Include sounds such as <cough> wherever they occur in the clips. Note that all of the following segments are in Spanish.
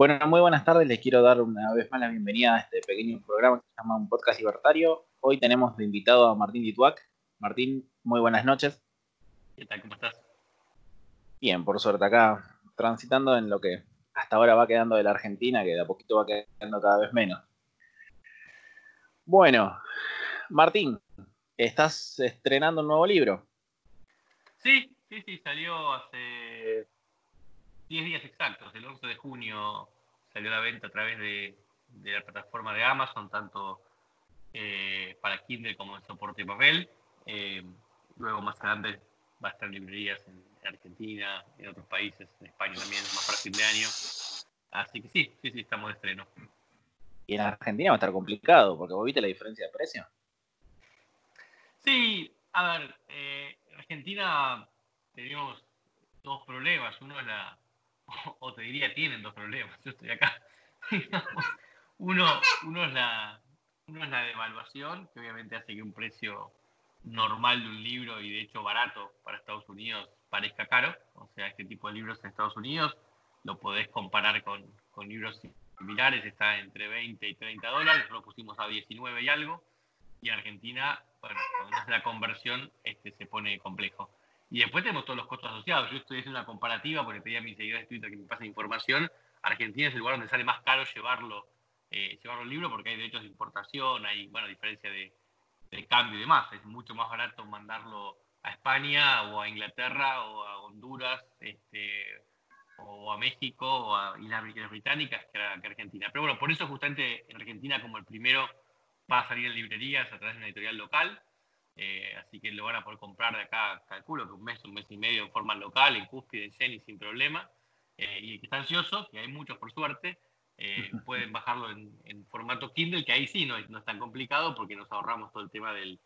Bueno, muy buenas tardes. Les quiero dar una vez más la bienvenida a este pequeño programa que se llama Un Podcast Libertario. Hoy tenemos de invitado a Martín Dituac. Martín, muy buenas noches. ¿Qué tal? ¿Cómo estás? Bien, por suerte acá, transitando en lo que hasta ahora va quedando de la Argentina, que de a poquito va quedando cada vez menos. Bueno, Martín, ¿estás estrenando un nuevo libro? Sí, sí, sí, salió hace 10 días exactos, el 11 de junio salió a la venta a través de, la plataforma de Amazon, tanto eh, para Kindle como en soporte papel. Eh, luego más adelante va a estar en librerías en, Argentina, en otros países, en España también, más para fin de año. Así que sí, sí, sí, estamos de estreno. Y en Argentina va a estar complicado, porque vos viste la diferencia de precio. Sí, a ver, eh, en Argentina tenemos dos problemas. Uno es la, <laughs> o te diría tienen dos problemas, yo estoy acá. <laughs> uno, uno, es la, uno es la devaluación, que obviamente hace que un precio normal de un libro y de hecho barato para Estados Unidos parezca caro. O sea, este tipo de libros en Estados Unidos lo podés comparar con, con libros similares, está entre 20 y 30 dólares, lo pusimos a 19 y algo. Y Argentina, bueno, hace la conversión este, se pone complejo. Y después tenemos todos los costos asociados. Yo estoy haciendo una comparativa porque pedí a mis seguidores de Twitter que me pasen información. Argentina es el lugar donde sale más caro llevarlo, eh, llevarlo el libro porque hay derechos de importación, hay bueno, diferencia de, cambio y demás. Es mucho más barato mandarlo a España o a Inglaterra o a Honduras este, o a México o a Islas Británicas que, a, Argentina. Pero bueno, por eso justamente en Argentina como el primero va a salir en librerías a través de una editorial local eh, así que lo van a poder comprar de acá, calculo que un mes, un mes y medio en forma local, en Cúspide, en Jenny, sin problema. Eh, y el que está ansioso, que hay muchos por suerte, eh, <laughs> pueden bajarlo en, formato Kindle, que ahí sí no, no es tan complicado porque nos ahorramos todo el tema del,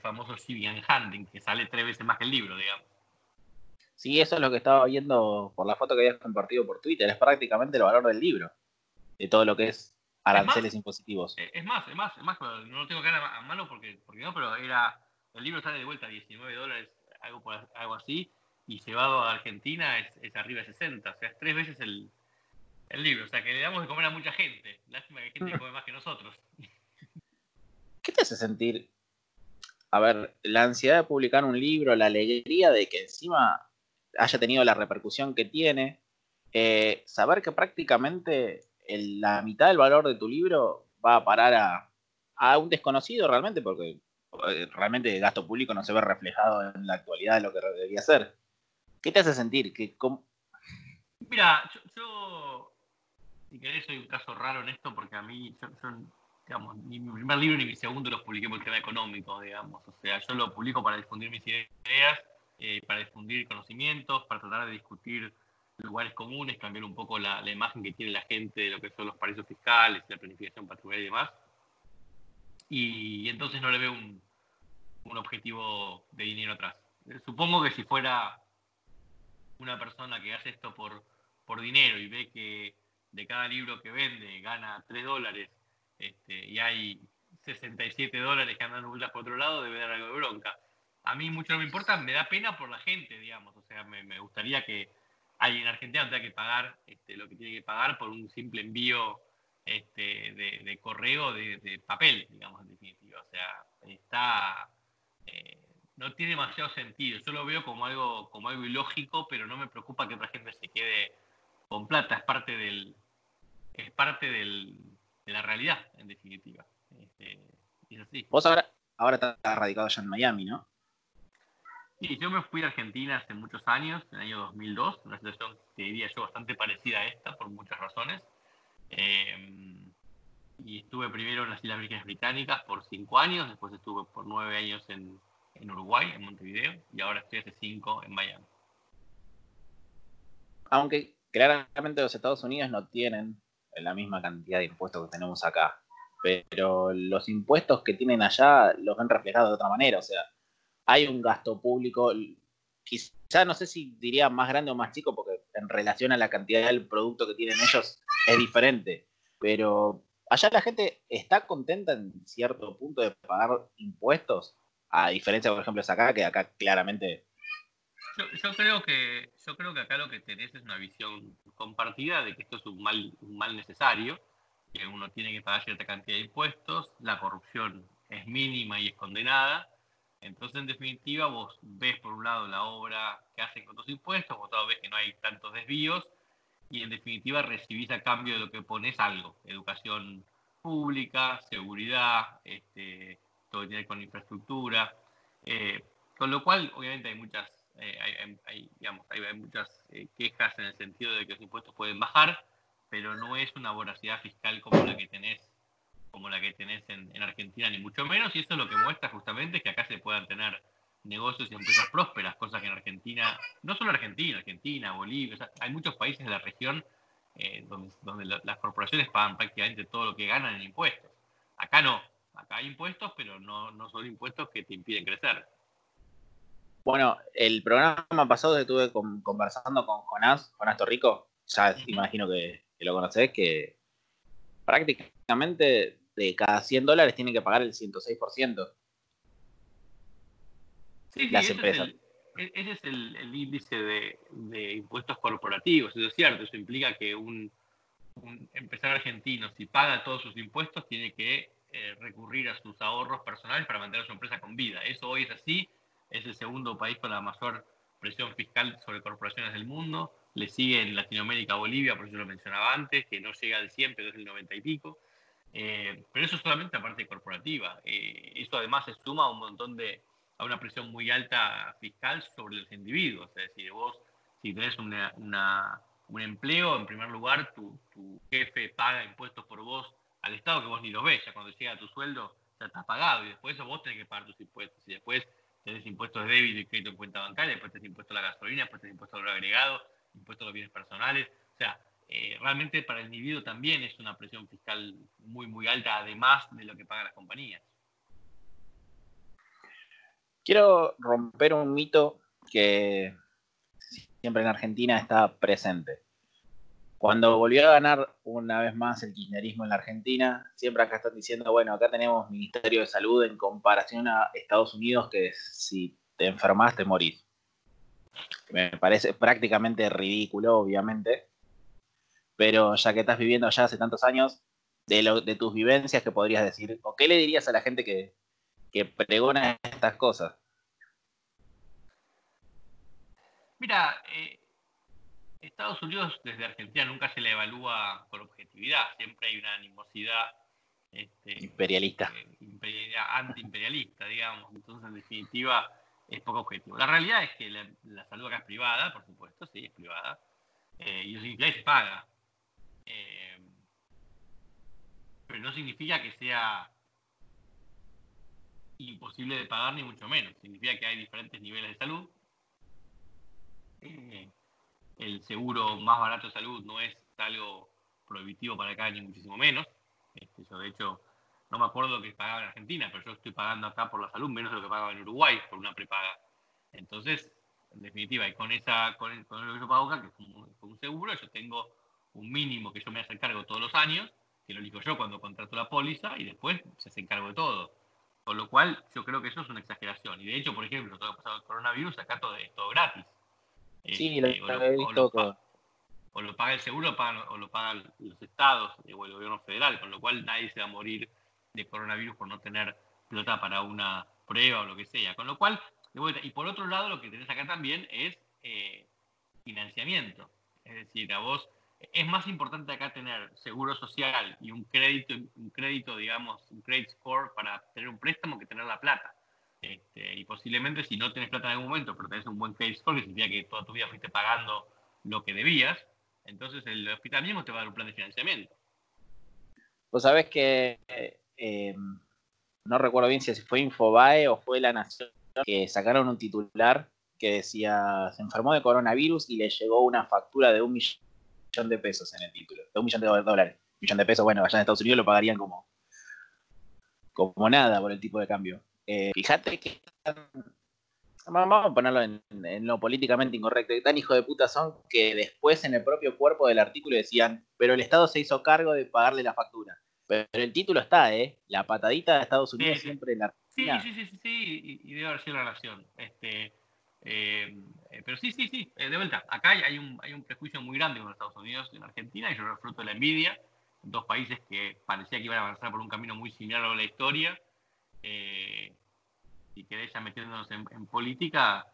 famoso Civian Handling, que sale tres veces más que el libro, digamos. Sí, eso es lo que estaba viendo por la foto que habías compartido por Twitter. Es prácticamente el valor del libro, de todo lo que es aranceles impositivos. Es más, es más, es más, no lo tengo acá a mano porque, porque no, pero era el libro sale de vuelta a 19 dólares, algo, algo así, y llevado a Argentina es, arriba de 60, o sea, es tres veces el, libro, o sea, que le damos de comer a mucha gente. Lástima que hay gente que come más que nosotros. <laughs> ¿Qué te hace sentir? A ver, la ansiedad de publicar un libro, la alegría de que encima haya tenido la repercusión que tiene, eh, saber que prácticamente la mitad del valor de tu libro va a parar a, a un desconocido realmente, porque realmente el gasto público no se ve reflejado en la actualidad de lo que debería ser. ¿Qué te hace sentir? que Mira, yo, si querés, soy un caso raro en esto porque a mí, digamos, ni mi primer libro ni mi segundo los publiqué por el tema económico, digamos. O sea, yo lo publico para difundir mis ideas, eh, para difundir conocimientos, para tratar de discutir lugares comunes, cambiar un poco la, la, imagen que tiene la gente de lo que son los paraísos fiscales, la planificación patrimonial y demás y entonces no le veo un, objetivo de dinero atrás. Supongo que si fuera una persona que hace esto por, por dinero y ve que de cada libro que vende gana 3 dólares este, y hay 67 dólares que andan vueltas por otro lado, debe dar algo de bronca. A mí mucho no me importa, me da pena por la gente, digamos. O sea, me, gustaría que alguien en Argentina no tenga que pagar este, lo que tiene que pagar por un simple envío este, de, correo de, papel, digamos, en definitiva. O sea, está. Eh, no tiene demasiado sentido. Yo lo veo como algo, como algo ilógico, pero no me preocupa que otra gente se quede con plata. Es parte del. Es parte del, de la realidad, en definitiva. Este, es así. Vos ahora, ahora estás radicado allá en Miami, ¿no? Sí, yo me fui a Argentina hace muchos años, en el año 2002, una situación que diría yo bastante parecida a esta por muchas razones. Em, y estuve primero en las Islas Vírgenes Británicas por cinco años, después estuve por nueve años en, en Uruguay, en Montevideo, y ahora estoy hace cinco en Miami. Aunque claramente los Estados Unidos no tienen la misma cantidad de impuestos que tenemos acá, pero los impuestos que tienen allá los ven reflejados de otra manera, o sea, hay un gasto público, quizá no sé si diría más grande o más chico, porque en relación a la cantidad del producto que tienen ellos es diferente, pero allá la gente está contenta en cierto punto de pagar impuestos, a diferencia, por ejemplo, de acá, que acá claramente yo, creo que, yo creo que acá lo que tenés es una visión compartida de que esto es un mal, un mal necesario, que uno tiene que pagar cierta cantidad de impuestos, la corrupción es mínima y es condenada. Entonces, en definitiva, vos ves por un lado la obra que hacen con tus impuestos, por otro lado ves que no hay tantos desvíos, y en definitiva recibís a cambio de lo que pones algo, educación pública, seguridad, este, todo tiene con infraestructura, eh, con lo cual obviamente hay muchas, eh, hay, digamos, hay, muchas eh, quejas en el sentido de que los impuestos pueden bajar, pero no es una voracidad fiscal como la que tenés como la que tenés en, en Argentina, ni mucho menos, y eso es lo que muestra justamente que acá se puedan tener negocios y empresas prósperas, cosas que en Argentina, no solo Argentina, Argentina, Bolivia, hay muchos países de la región eh, donde, donde las corporaciones pagan prácticamente todo lo que ganan en impuestos. Acá no, acá hay impuestos, pero no, no son impuestos que te impiden crecer. Bueno, el programa pasado estuve conversando con Jonás, Jonás Torrico, ya imagino que, que, lo conocés, que prácticamente de cada 100 dólares tienen que pagar el 106%. Sí, las empresas. E, ese es el, índice de, impuestos corporativos, eso es cierto, eso implica que un, empresario argentino, si paga todos sus impuestos, tiene que eh, recurrir a sus ahorros personales para mantener su empresa con vida. Eso hoy es así, es el segundo país con la mayor presión fiscal sobre corporaciones del mundo, le sigue en Latinoamérica Bolivia, por eso lo mencionaba antes, que no llega al 100, pero es el 90 y pico. Eh, pero eso es solamente la parte corporativa. Eh, eso además se suma a un montón de, a una presión muy alta fiscal sobre los individuos. Es decir, vos, si tenés una, un empleo, en primer lugar, tu, jefe paga impuestos por vos al Estado que vos ni lo ves. Ya cuando llega tu sueldo, ya está pagado. Y después eso vos tenés que pagar tus impuestos. Y después tenés impuestos de débito y crédito en cuenta bancaria, después tenés impuestos a la gasolina, después tenés impuestos al valor agregado, impuestos a los bienes personales. O sea, eh, realmente para el individuo también es una presión fiscal muy, muy alta, además de lo que pagan las compañías. Quiero romper un mito que siempre en Argentina está presente. Cuando volvió a ganar una vez más el kirchnerismo en la Argentina, siempre acá están diciendo, bueno, acá tenemos Ministerio de Salud en comparación a Estados Unidos, que si te enfermas te morís. Me parece prácticamente ridículo, obviamente, pero ya que estás viviendo allá hace tantos años, de, de tus vivencias, ¿qué podrías decir? ¿O qué le dirías a la gente que, que pregona estas cosas? Mira, eh, Estados Unidos desde Argentina nunca se le evalúa por objetividad, siempre hay una animosidad este, imperialista. Eh, antiimperialista, digamos. Entonces, en definitiva, es poco objetivo. La realidad es que la, salud acá es privada, por supuesto, sí, es privada. Eh, y eso se paga. pero no significa que sea imposible de pagar, ni mucho menos. Significa que hay diferentes niveles de salud. Eh, el seguro más barato de salud no es algo prohibitivo para acá, ni muchísimo menos. Este, yo, de hecho, no me acuerdo lo que pagaba en Argentina, pero yo estoy pagando acá por la salud menos de lo que pagaba en Uruguay por una prepaga. Entonces, en definitiva, y con, esa, con, lo que yo pago acá, que es un, seguro, yo tengo un mínimo que yo me hace cargo todos los años, que lo elijo yo cuando contrato la póliza, y después se hace cargo de todo. Con lo cual, yo creo que eso es una exageración. Y de hecho, por ejemplo, todo lo pasado el coronavirus, acá todo es todo gratis. Sí, lo, este, he visto todo. O lo paga el seguro o lo pagan los estados o el gobierno federal, con lo cual nadie se va a morir de coronavirus por no tener plata para una prueba o lo que sea. Con lo cual, y por otro lado, lo que tenés acá también es eh, financiamiento. Es decir, a vos es más importante acá tener seguro social y un crédito, un crédito, digamos, un credit score para tener un préstamo que tener la plata. Este, y posiblemente si no tenés plata en algún momento, pero tenés un buen credit score, que significa que toda tu vida fuiste pagando lo que debías, entonces el hospital mismo te va a dar un plan de financiamiento. Vos sabés que eh, no recuerdo bien si fue Infobae o fue La Nación que sacaron un titular que decía se enfermó de coronavirus y le llegó una factura de un millón millón de pesos en el título, de un millón de dólares. Un millón de pesos, bueno, allá en Estados Unidos lo pagarían como, como nada por el tipo de cambio. Eh, fíjate que vamos a ponerlo en, lo políticamente incorrecto, tan hijo de puta son que después en el propio cuerpo del artículo decían, pero el Estado se hizo cargo de pagarle la factura. Pero el título está, ¿eh? La patadita de Estados Unidos siempre en la Argentina. Sí, sí, sí, sí, y, debe haber sido la relación. Este, Eh, eh, pero sí, sí, sí, de vuelta, acá hay un, hay un prejuicio muy grande con Estados Unidos en Argentina y yo fruto de la envidia. Dos países que parecía que iban a avanzar por un camino muy similar a la historia. y que ya metiéndonos en, en política,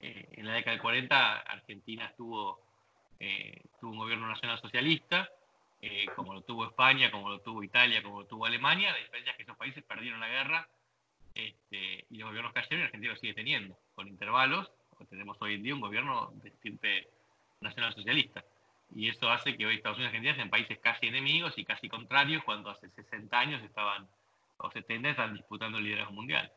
en la década del 40 Argentina estuvo, tuvo un gobierno nacional socialista eh, como lo tuvo España, como lo tuvo Italia, como lo tuvo Alemania. La diferencia es que esos países perdieron la guerra este, y los gobiernos cayeron y Argentina lo sigue teniendo, con intervalos. Tenemos hoy en día un gobierno de tipo nacional socialista. Y eso hace que hoy Estados Unidos y Argentina sean países casi enemigos y casi contrarios cuando hace 60 años estaban, o 70 estaban disputando el liderazgo mundial.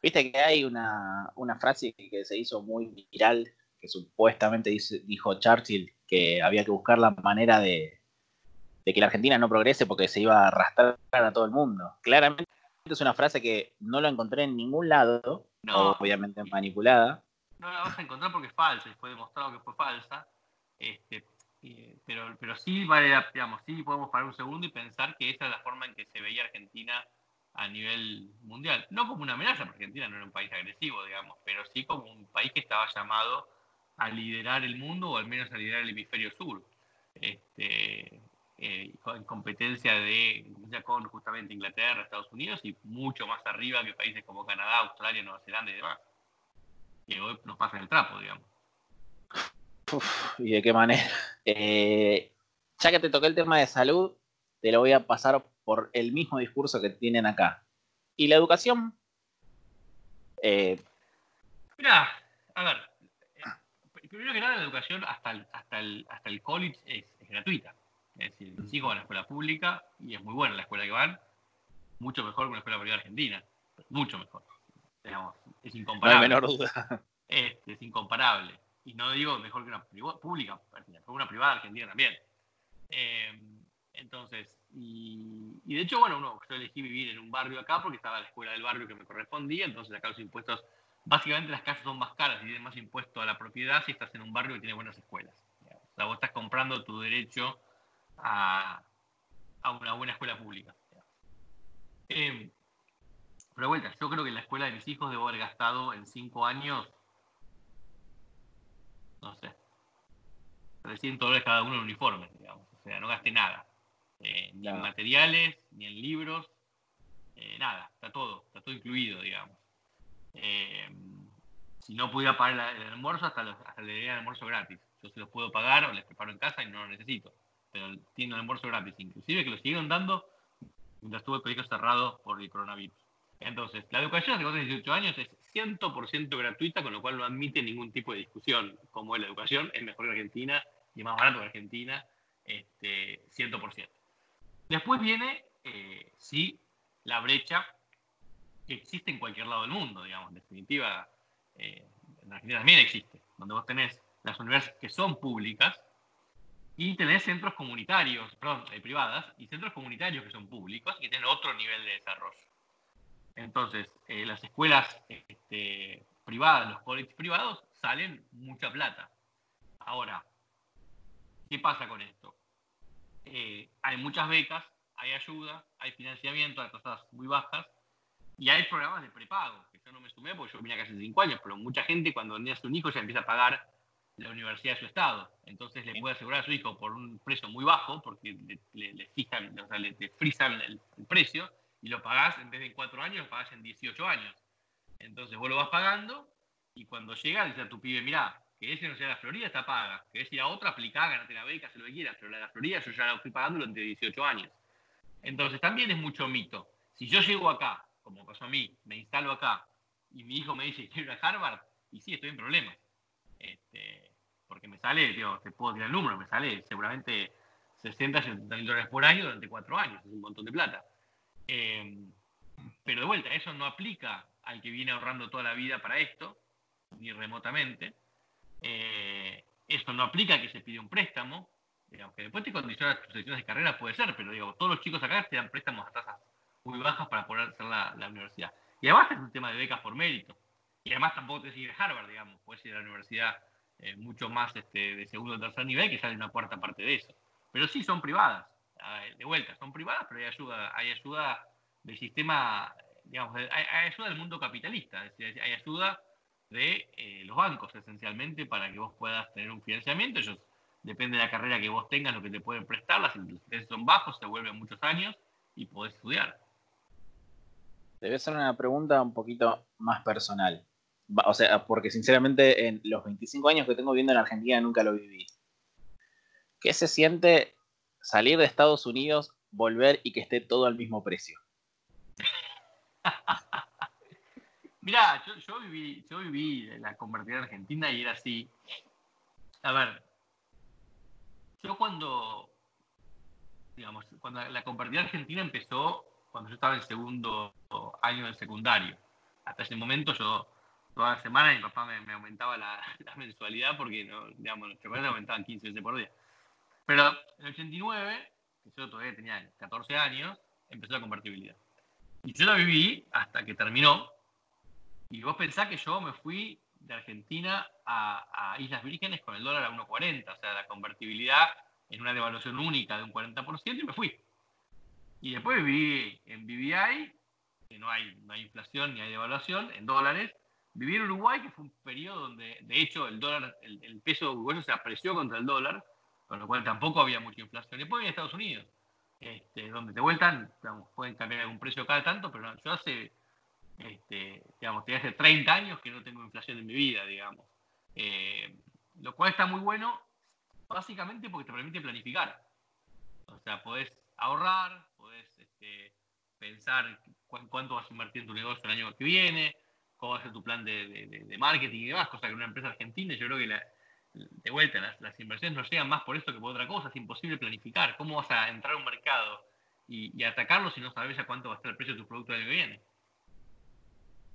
Viste que hay una, una frase que se hizo muy viral, que supuestamente dijo Churchill, que había que buscar la manera de, que la Argentina no progrese porque se iba a arrastrar a todo el mundo. Claramente es una frase que no la encontré en ningún lado, obviamente manipulada. No la vas a encontrar porque es falsa, y fue demostrado que fue falsa. Este, pero, pero sí vale, digamos, sí podemos parar un segundo y pensar que esa es la forma en que se veía Argentina a nivel mundial. No como una amenaza, porque Argentina no era un país agresivo, digamos, pero sí como un país que estaba llamado a liderar el mundo o al menos a liderar el hemisferio sur. Este, eh, en competencia de ya con justamente Inglaterra, Estados Unidos y mucho más arriba que países como Canadá, Australia, Nueva Zelanda y demás. Que hoy nos pasan el trapo, digamos. ¿Y de qué manera? Eh, ya que te toqué el tema de salud, te lo voy a pasar por el mismo discurso que tienen acá. ¿Y la educación? Eh, Mira, a ver, primero que nada, la educación hasta el, hasta el, hasta el college es, gratuita. Es decir, mis hijos van a la escuela pública y es muy buena la escuela que van, mucho mejor que una escuela privada argentina, mucho mejor. es incomparable. No hay menor duda. Este, es incomparable. Y no digo mejor que una pública, pero una privada argentina también. Eh, entonces, y, y, de hecho, bueno, uno, yo elegí vivir en un barrio acá porque estaba la escuela del barrio que me correspondía, entonces acá los impuestos básicamente las casas son más caras y tienen más impuesto a la propiedad si estás en un barrio que tiene buenas escuelas. O sea, vos estás comprando tu derecho a, una buena escuela pública. Eh, pero vuelta, yo creo que en la escuela de mis hijos debo haber gastado en cinco años, no sé, 300 dólares cada uno en uniformes, digamos. O sea, no gasté nada. Eh, ni en materiales, ni en libros, eh, nada, está todo, está todo incluido, digamos. Eh, si no pudiera pagar el, almuerzo, hasta, hasta le daría el almuerzo gratis. Yo se los puedo pagar o les preparo en casa y no lo necesito. Pero tiene el almuerzo gratis, inclusive que lo siguieron dando mientras estuve el colegio cerrado por el coronavirus. Entonces, la educación de 18 años es 100% gratuita, con lo cual no admite ningún tipo de discusión. Como es la educación, es mejor que Argentina y más barato que Argentina, este, 100%. Después viene, eh, sí, la brecha que existe en cualquier lado del mundo, digamos. En definitiva, eh, en Argentina también existe, donde vos tenés las universidades que son públicas y tenés centros comunitarios, perdón, eh, privadas, y centros comunitarios que son públicos y que tienen otro nivel de desarrollo. Entonces, eh, las escuelas este, privadas, los colegios privados, salen mucha plata. Ahora, ¿qué pasa con esto? hay muchas becas, hay ayuda, hay financiamiento a tasas muy bajas, y hay programas de prepago, que yo no me sumé porque yo vine acá hace cinco años, pero mucha gente cuando nace un hijo ya empieza a pagar la universidad de su estado. Entonces le puede asegurar a su hijo por un precio muy bajo, porque le, fijan, o sea, le, frisan el, precio, y lo pagás en vez de en cuatro años, lo pagás en 18 años. Entonces vos lo vas pagando, y cuando llega, dice a tu pibe, mirá, que ese no sea la Florida, está paga. Que ese ir a otra, aplicá, ganate la beca, haz lo que quieras, pero la de la Florida yo ya la fui pagando durante 18 años. Entonces también es mucho mito. Si yo llego acá como pasó a mí, me instalo acá y mi hijo me dice quiero ir a Harvard, y sí, estoy en problemas. Este, porque me sale, digo, te puedo tirar el número, me sale seguramente 60, 70 mil dólares por año durante cuatro años, es un montón de plata. Em, pero de vuelta, eso no aplica al que viene ahorrando toda la vida para esto, ni remotamente. Eh, eso no aplica a que se pide un préstamo, digamos, que después te condiciona tus selecciones de carrera, puede ser, pero digo, todos los chicos acá te dan préstamos a tasas muy bajas para poder hacer la, universidad. Y además es un tema de becas por mérito. Y además tampoco te a Harvard, digamos, puedes ir a la universidad eh, mucho más este, de segundo o tercer nivel que sale una cuarta parte de eso. Pero sí son privadas, de vuelta, son privadas, pero hay ayuda, hay ayuda del sistema, digamos, hay, ayuda del mundo capitalista, es decir, hay ayuda de eh, los bancos, esencialmente, para que vos puedas tener un financiamiento. Ellos, depende de la carrera que vos tengas, lo que te pueden prestar. Las intereses son bajos, se vuelven muchos años y podés estudiar. Debe ser una pregunta un poquito más personal. O sea, porque sinceramente en los 25 años que tengo viviendo en Argentina nunca lo viví. ¿Qué se siente salir de Estados Unidos, volver y que esté todo al mismo precio? <laughs> Mirá, yo, viví, yo viví la convertida en Argentina y era así. A ver, yo cuando, digamos, cuando la convertida argentina empezó cuando yo estaba en segundo año del secundario. Hasta ese momento yo toda la semana mi papá me, aumentaba <laughs> la, mensualidad porque, no, digamos, los chocolates aumentaban 15 veces por día. Pero en el 89, que yo todavía tenía 14 años, empezó la convertibilidad. Y yo la viví hasta que terminó, y vos pensás que yo me fui de Argentina a, Islas Vírgenes con el dólar a 1.40, o sea, la convertibilidad en una devaluación única de un 40% y me fui. Y después viví en BBI, que no hay, no hay inflación ni hay devaluación, en dólares. Viví en Uruguay, que fue un periodo donde, de hecho, el dólar, el, peso uruguayo se apreció contra el dólar, con lo cual tampoco había mucha inflación. Después en Estados Unidos, este, donde te vueltan, pueden cambiar algún precio cada tanto, pero yo hace este, digamos, hace 30 años que no tengo inflación en mi vida, digamos. Eh, lo cual está muy bueno, básicamente porque te permite planificar. O sea, podés ahorrar, podés este, pensar cuánto vas a invertir en tu negocio el año que viene, cómo va a ser tu plan de, marketing y demás, cosa que en una empresa argentina yo creo que de vuelta las, inversiones no llegan más por esto que por otra cosa, es imposible planificar. ¿Cómo vas a entrar a un mercado y, atacarlo si no sabes ya cuánto va a estar el precio de tu producto el año que viene?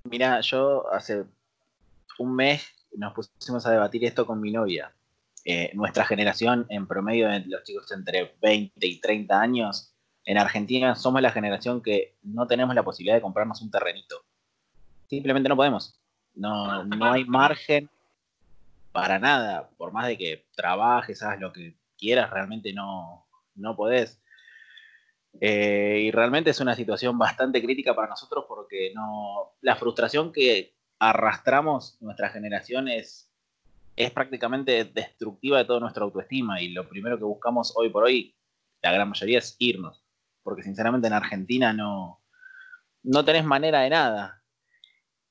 Mira, yo hace un mes nos pusimos a debatir esto con mi novia. Eh, nuestra generación, en promedio de los chicos entre 20 y 30 años, en Argentina somos la generación que no tenemos la posibilidad de comprarnos un terrenito. Simplemente no podemos. No, no hay margen para nada. Por más de que trabajes, hagas lo que quieras, realmente no, no podés. Eh, y realmente es una situación bastante crítica para nosotros porque no, la frustración que arrastramos nuestra generación es, prácticamente destructiva de toda nuestra autoestima y lo primero que buscamos hoy por hoy, la gran mayoría, es irnos. Porque sinceramente en Argentina no, no tenés manera de nada.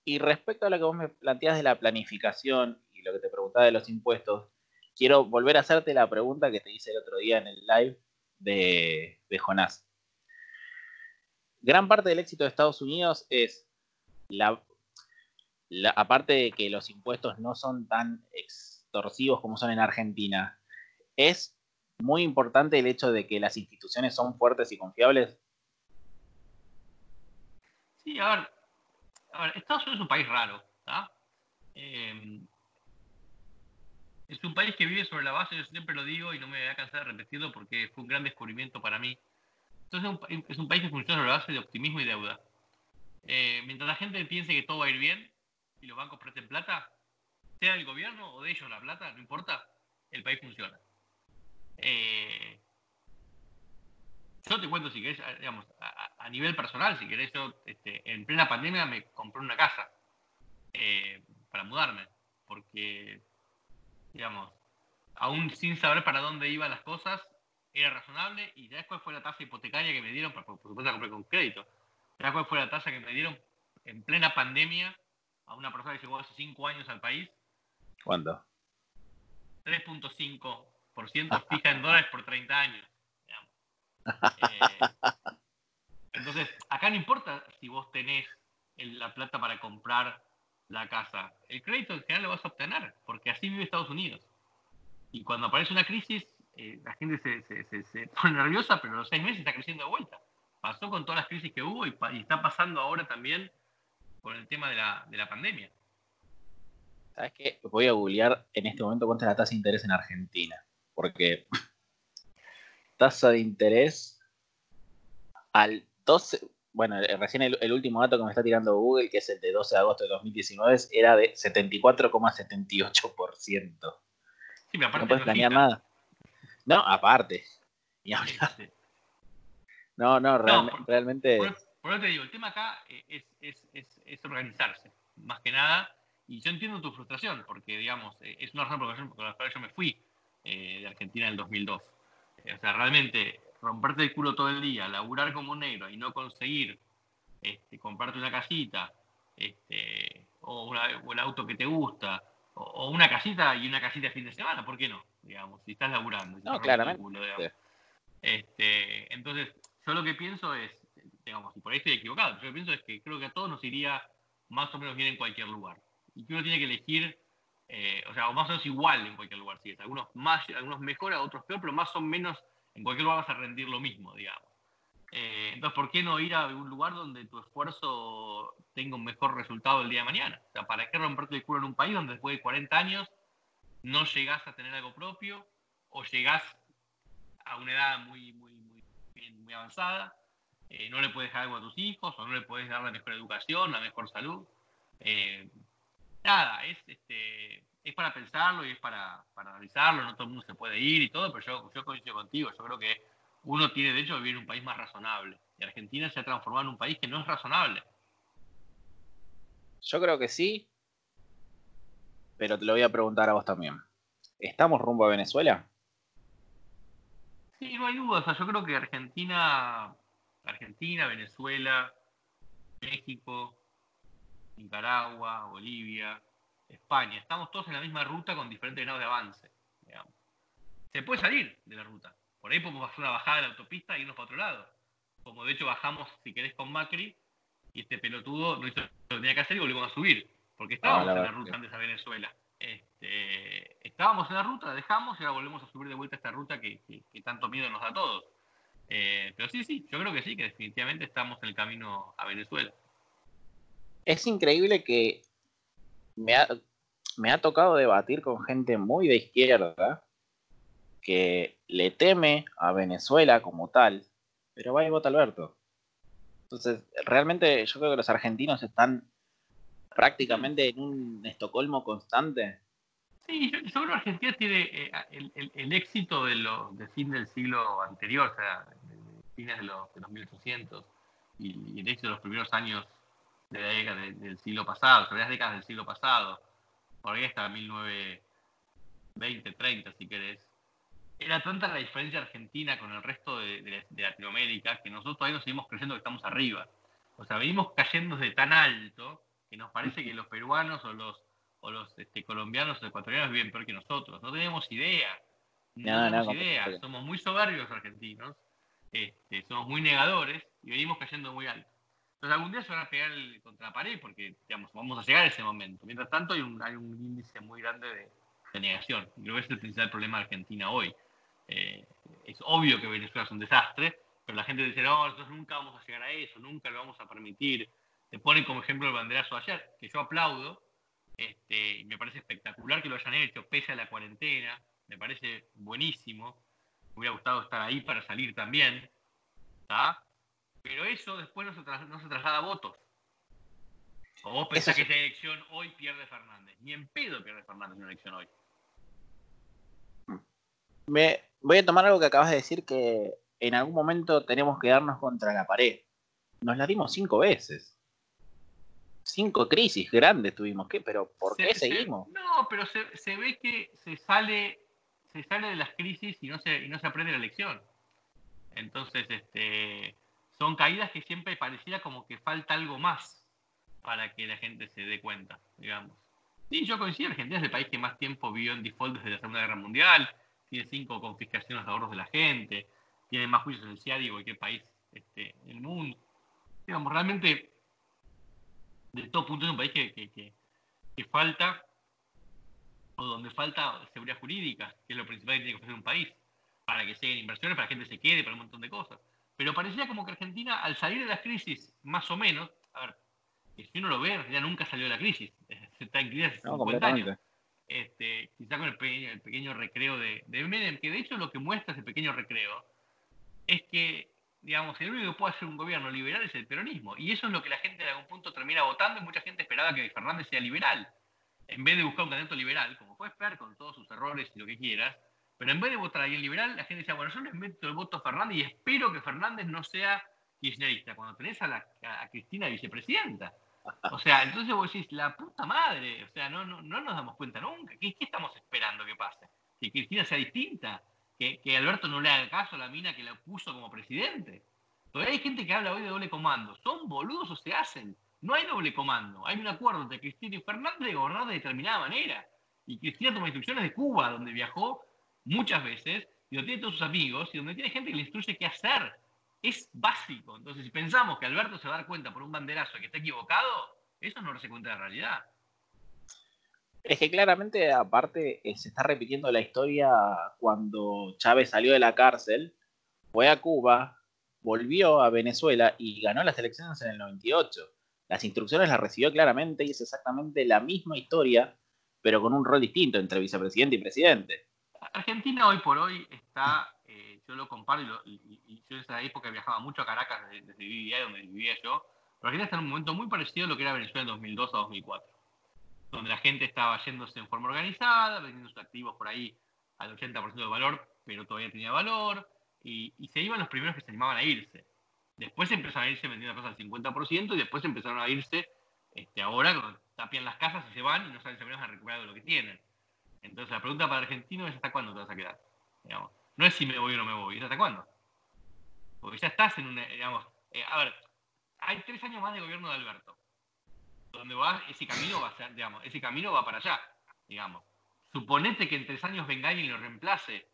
Y respecto a lo que vos me planteas de la planificación y lo que te preguntaba de los impuestos, quiero volver a hacerte la pregunta que te hice el otro día en el live de, de Jonás gran parte del éxito de Estados Unidos es la, aparte de que los impuestos no son tan extorsivos como son en Argentina, es muy importante el hecho de que las instituciones son fuertes y confiables. Sí, a Estados Unidos es un país raro, eh, es un país que vive sobre la base, yo siempre lo digo y no me voy a cansar de repetirlo porque fue un gran descubrimiento para mí entonces es un país que funciona sobre la base de optimismo y deuda. Eh, mientras la gente piense que todo va a ir bien y los bancos presten plata, sea del gobierno o de ellos la plata, no importa, el país funciona. Eh, yo te cuento si querés, digamos, a, nivel personal, si querés, yo este, en plena pandemia me compré una casa eh, para mudarme, porque, digamos, aún sin saber para dónde iban las cosas, era razonable y ya cuál fue la tasa hipotecaria que me dieron, por, supuesto la compré con crédito, ya cuál fue la tasa que me dieron en plena pandemia a una persona que llegó hace 5 años al país. ¿Cuándo? 3.5% fija en dólares por 30 años. Eh, entonces, acá no importa si vos tenés la plata para comprar la casa. El crédito en general lo vas a obtener, porque así vive Estados Unidos. Y cuando aparece una crisis, eh, la gente se, pone nerviosa, pero los seis meses está creciendo de vuelta. Pasó con todas las crisis que hubo y, está pasando ahora también con el tema de la, pandemia. ¿Sabes qué? Voy a googlear en este momento cuánta es la tasa de interés en Argentina. Porque tasa de interés al 12, bueno, eh, recién el, último dato que me está tirando Google, que es el de 12 de agosto de 2019, era de 74,78%. Sí, no puedes planear nada. No, aparte. No, no, realmente. Por, eso te digo, el tema acá es, organizarse, más que nada, Y yo entiendo tu frustración, porque, digamos, eh, es una razón por la cual yo me fui eh, de Argentina en el 2002. O sea, realmente romperte el culo todo el día, laburar como un negro y no conseguir este, comprarte una casita este, o, el auto que te gusta o, una casita y una casita de fin de semana, ¿por qué no? Digamos, si estás laburando. no, claramente. este, entonces, yo lo que pienso es, digamos, y por ahí estoy equivocado, pero yo pienso es que creo que a todos nos iría más o menos bien en cualquier lugar. Y que uno tiene que elegir, eh, o sea, más o menos igual en cualquier lugar, sí, algunos más, algunos mejor, otros peor, pero más o menos en cualquier lugar vas a rendir lo mismo, digamos. Eh, entonces, ¿por qué no ir a un lugar donde tu esfuerzo tenga un mejor resultado el día de mañana? O sea, ¿para qué romperte el culo en un país donde después de 40 años no llegás a tener algo propio o llegás a una edad muy, muy, muy, avanzada? Eh, no le puedes dejar algo a tus hijos o no le puedes dar la mejor educación, la mejor salud. Nada, es, este, es para pensarlo y es para, para, analizarlo, no todo el mundo se puede ir y todo, pero yo, yo coincido contigo, yo creo que uno tiene derecho a vivir en un país más razonable. Y Argentina se ha transformado en un país que no es razonable. Yo creo que sí, pero te lo voy a preguntar a vos también. ¿Estamos rumbo a Venezuela? Sí, no hay duda. yo creo que Argentina, Argentina, Venezuela, México, Nicaragua, Bolivia, España, estamos todos en la misma ruta con diferentes grados de avance. Se puede salir de la ruta. Por ahí podemos hacer una bajada de la autopista e irnos para otro lado. Como de hecho bajamos, si querés, con Macri, y este pelotudo no hizo lo que tenía que hacer y volvimos a subir. Porque estábamos ah, en la ruta antes a Venezuela. Este, estábamos en la ruta, la dejamos y ahora volvemos a subir de vuelta esta ruta que, tanto miedo nos da a todos. Eh, pero sí, sí, yo creo que sí, que definitivamente estamos en el camino a Venezuela. Es increíble que me ha, tocado debatir con gente muy de izquierda que le teme a Venezuela como tal, pero va y vota Alberto. Entonces, realmente yo creo que los argentinos están prácticamente en un Estocolmo constante. Sí, yo, creo que Argentina tiene eh, el, éxito de lo, de fin del siglo anterior, o sea, fines de los, de 1800, y, el éxito de los primeros años de la década del siglo pasado, sobre las décadas del siglo pasado, por ahí hasta 1920, 30, si querés, era tanta la diferencia argentina con el resto de, Latinoamérica que nosotros todavía nos seguimos creyendo que estamos arriba. O sea, venimos cayendo desde tan alto que nos parece que los peruanos o los, o los este, colombianos o ecuatorianos viven peor que nosotros. No tenemos idea. No, tenemos idea. Somos muy soberbios argentinos, este, somos muy negadores y venimos cayendo muy alto. Entonces algún día se van a pegar el, contra la pared porque digamos, vamos a llegar a ese momento. Mientras tanto hay un, índice muy grande de, de negación. Creo que es el principal problema de Argentina hoy. Eh, es obvio que Venezuela es un desastre, pero la gente dice, no, nosotros nunca vamos a llegar a eso, nunca lo vamos a permitir. Te ponen como ejemplo el banderazo de ayer, que yo aplaudo, este, me parece espectacular que lo hayan hecho, pese a la cuarentena, me parece buenísimo. Me hubiera gustado estar ahí para salir también. Pero eso después no se, no se traslada a votos. O vos pensás que esa elección hoy pierde Fernández. Ni en pedo pierde Fernández una elección hoy. Me, voy a tomar algo que acabas de decir que en algún momento tenemos que darnos contra la pared. Nos la dimos cinco veces. Cinco crisis grandes tuvimos, ¿qué? Pero ¿por qué seguimos? no, pero se, ve que se sale, se sale de las crisis y no se, y no se aprende la lección. Entonces, este, son caídas que siempre pareciera como que falta algo más para que la gente se dé cuenta, digamos. Sí, yo coincido, Argentina es el país que más tiempo vivió en default desde la Segunda Guerra Mundial, tiene cinco confiscaciones de ahorros de la gente, tiene más juicios en el CIADI que cualquier país este, en el mundo. Digamos, realmente, de todo punto es un país que, falta, o donde falta seguridad jurídica, que es lo principal que tiene que ofrecer un país, para que lleguen inversiones, para que la gente se quede, para un montón de cosas. Pero parecía como que Argentina, al salir de la crisis, más o menos, a ver, si uno lo ve, Argentina nunca salió de la crisis, <laughs> está en crisis hace 50 años este, quizá con el pequeño, el pequeño recreo de, de Menem, que de hecho lo que muestra ese pequeño recreo es que, digamos, el único que puede hacer un gobierno liberal es el peronismo. Y eso es lo que la gente en algún punto termina votando y mucha gente esperaba que Fernández sea liberal. En vez de buscar un candidato liberal, como fue Esper, con todos sus errores y lo que quieras, pero en vez de votar a alguien liberal, la gente decía, bueno, yo le meto el voto a Fernández y espero que Fernández no sea kirchnerista. Cuando tenés a, a Cristina vicepresidenta. O sea, entonces vos decís, la puta madre, o sea, no, no, no nos damos cuenta nunca. ¿Qué, ¿Qué, estamos esperando que pase? Que Cristina sea distinta, que, que, Alberto no le haga caso a la mina que la puso como presidente. Todavía hay gente que habla hoy de doble comando. ¿Son boludos o se hacen? No hay doble comando. Hay un acuerdo entre Cristina y Fernández de gobernar de determinada manera. Y Cristina toma instrucciones de Cuba, donde viajó muchas veces, y donde tiene todos sus amigos, y donde tiene gente que le instruye qué hacer. Es básico. Entonces, si pensamos que Alberto se va a dar cuenta por un banderazo de que está equivocado, eso no se cuenta de realidad. Es que claramente, aparte, eh, se está repitiendo la historia cuando Chávez salió de la cárcel, fue a Cuba, volvió a Venezuela y ganó las elecciones en el 98. Las instrucciones las recibió claramente y es exactamente la misma historia, pero con un rol distinto entre vicepresidente y presidente. Argentina hoy por hoy está, eh, yo lo comparo y, yo en esa época viajaba mucho a Caracas desde, desde donde vivía yo, pero Argentina está en un momento muy parecido a lo que era Venezuela en 2002 a 2004, donde la gente estaba yéndose en forma organizada, vendiendo sus activos por ahí al 80% de valor, pero todavía tenía valor, y, se iban los primeros que se animaban a irse. Después empezaron a irse vendiendo cosas al 50% y después empezaron a irse este, ahora tapian las casas y se van y no saben si van a recuperar lo que tienen. Entonces la pregunta para el argentino es ¿hasta cuándo te vas a quedar? Digamos. No es si me voy o no me voy, es hasta cuándo. Porque ya estás en un, digamos, eh, a ver, hay tres años más de gobierno de Alberto. Donde va, ese camino va a ser, digamos, ese camino va para allá, digamos. Suponete que en tres años venga alguien y lo reemplace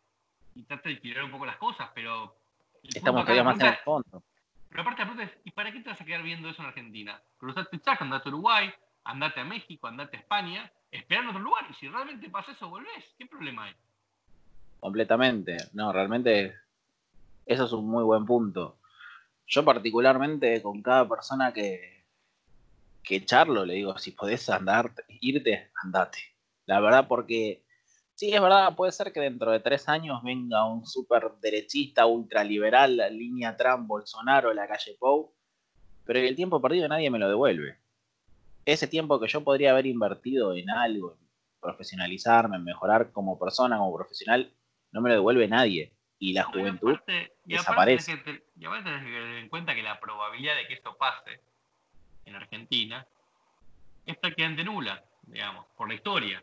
y trate de equilibrar un poco las cosas, pero... Estamos todavía más en el fondo. Pero aparte la pregunta es, ¿y para qué te vas a quedar viendo eso en Argentina? Cruzate el chaco, andate a Uruguay, andate a México, andate a España, esperar en otro lugar. Y si realmente pasa eso, volvés. ¿Qué problema hay? Completamente. No, realmente eso es un muy buen punto. Yo particularmente con cada persona que, que charlo le digo, si podés andar, irte, andate. La verdad porque Sí, es verdad, puede ser que dentro de tres años venga un súper derechista, ultraliberal, la línea Trump, Bolsonaro, la calle Pou, pero el tiempo perdido nadie me lo devuelve. Ese tiempo que yo podría haber invertido en algo, en profesionalizarme, en mejorar como persona, como profesional, no me lo devuelve nadie. Y la juventud desaparece. y aparte tenés que tener en cuenta que la probabilidad de que esto pase en Argentina es prácticamente nula, digamos, por la historia.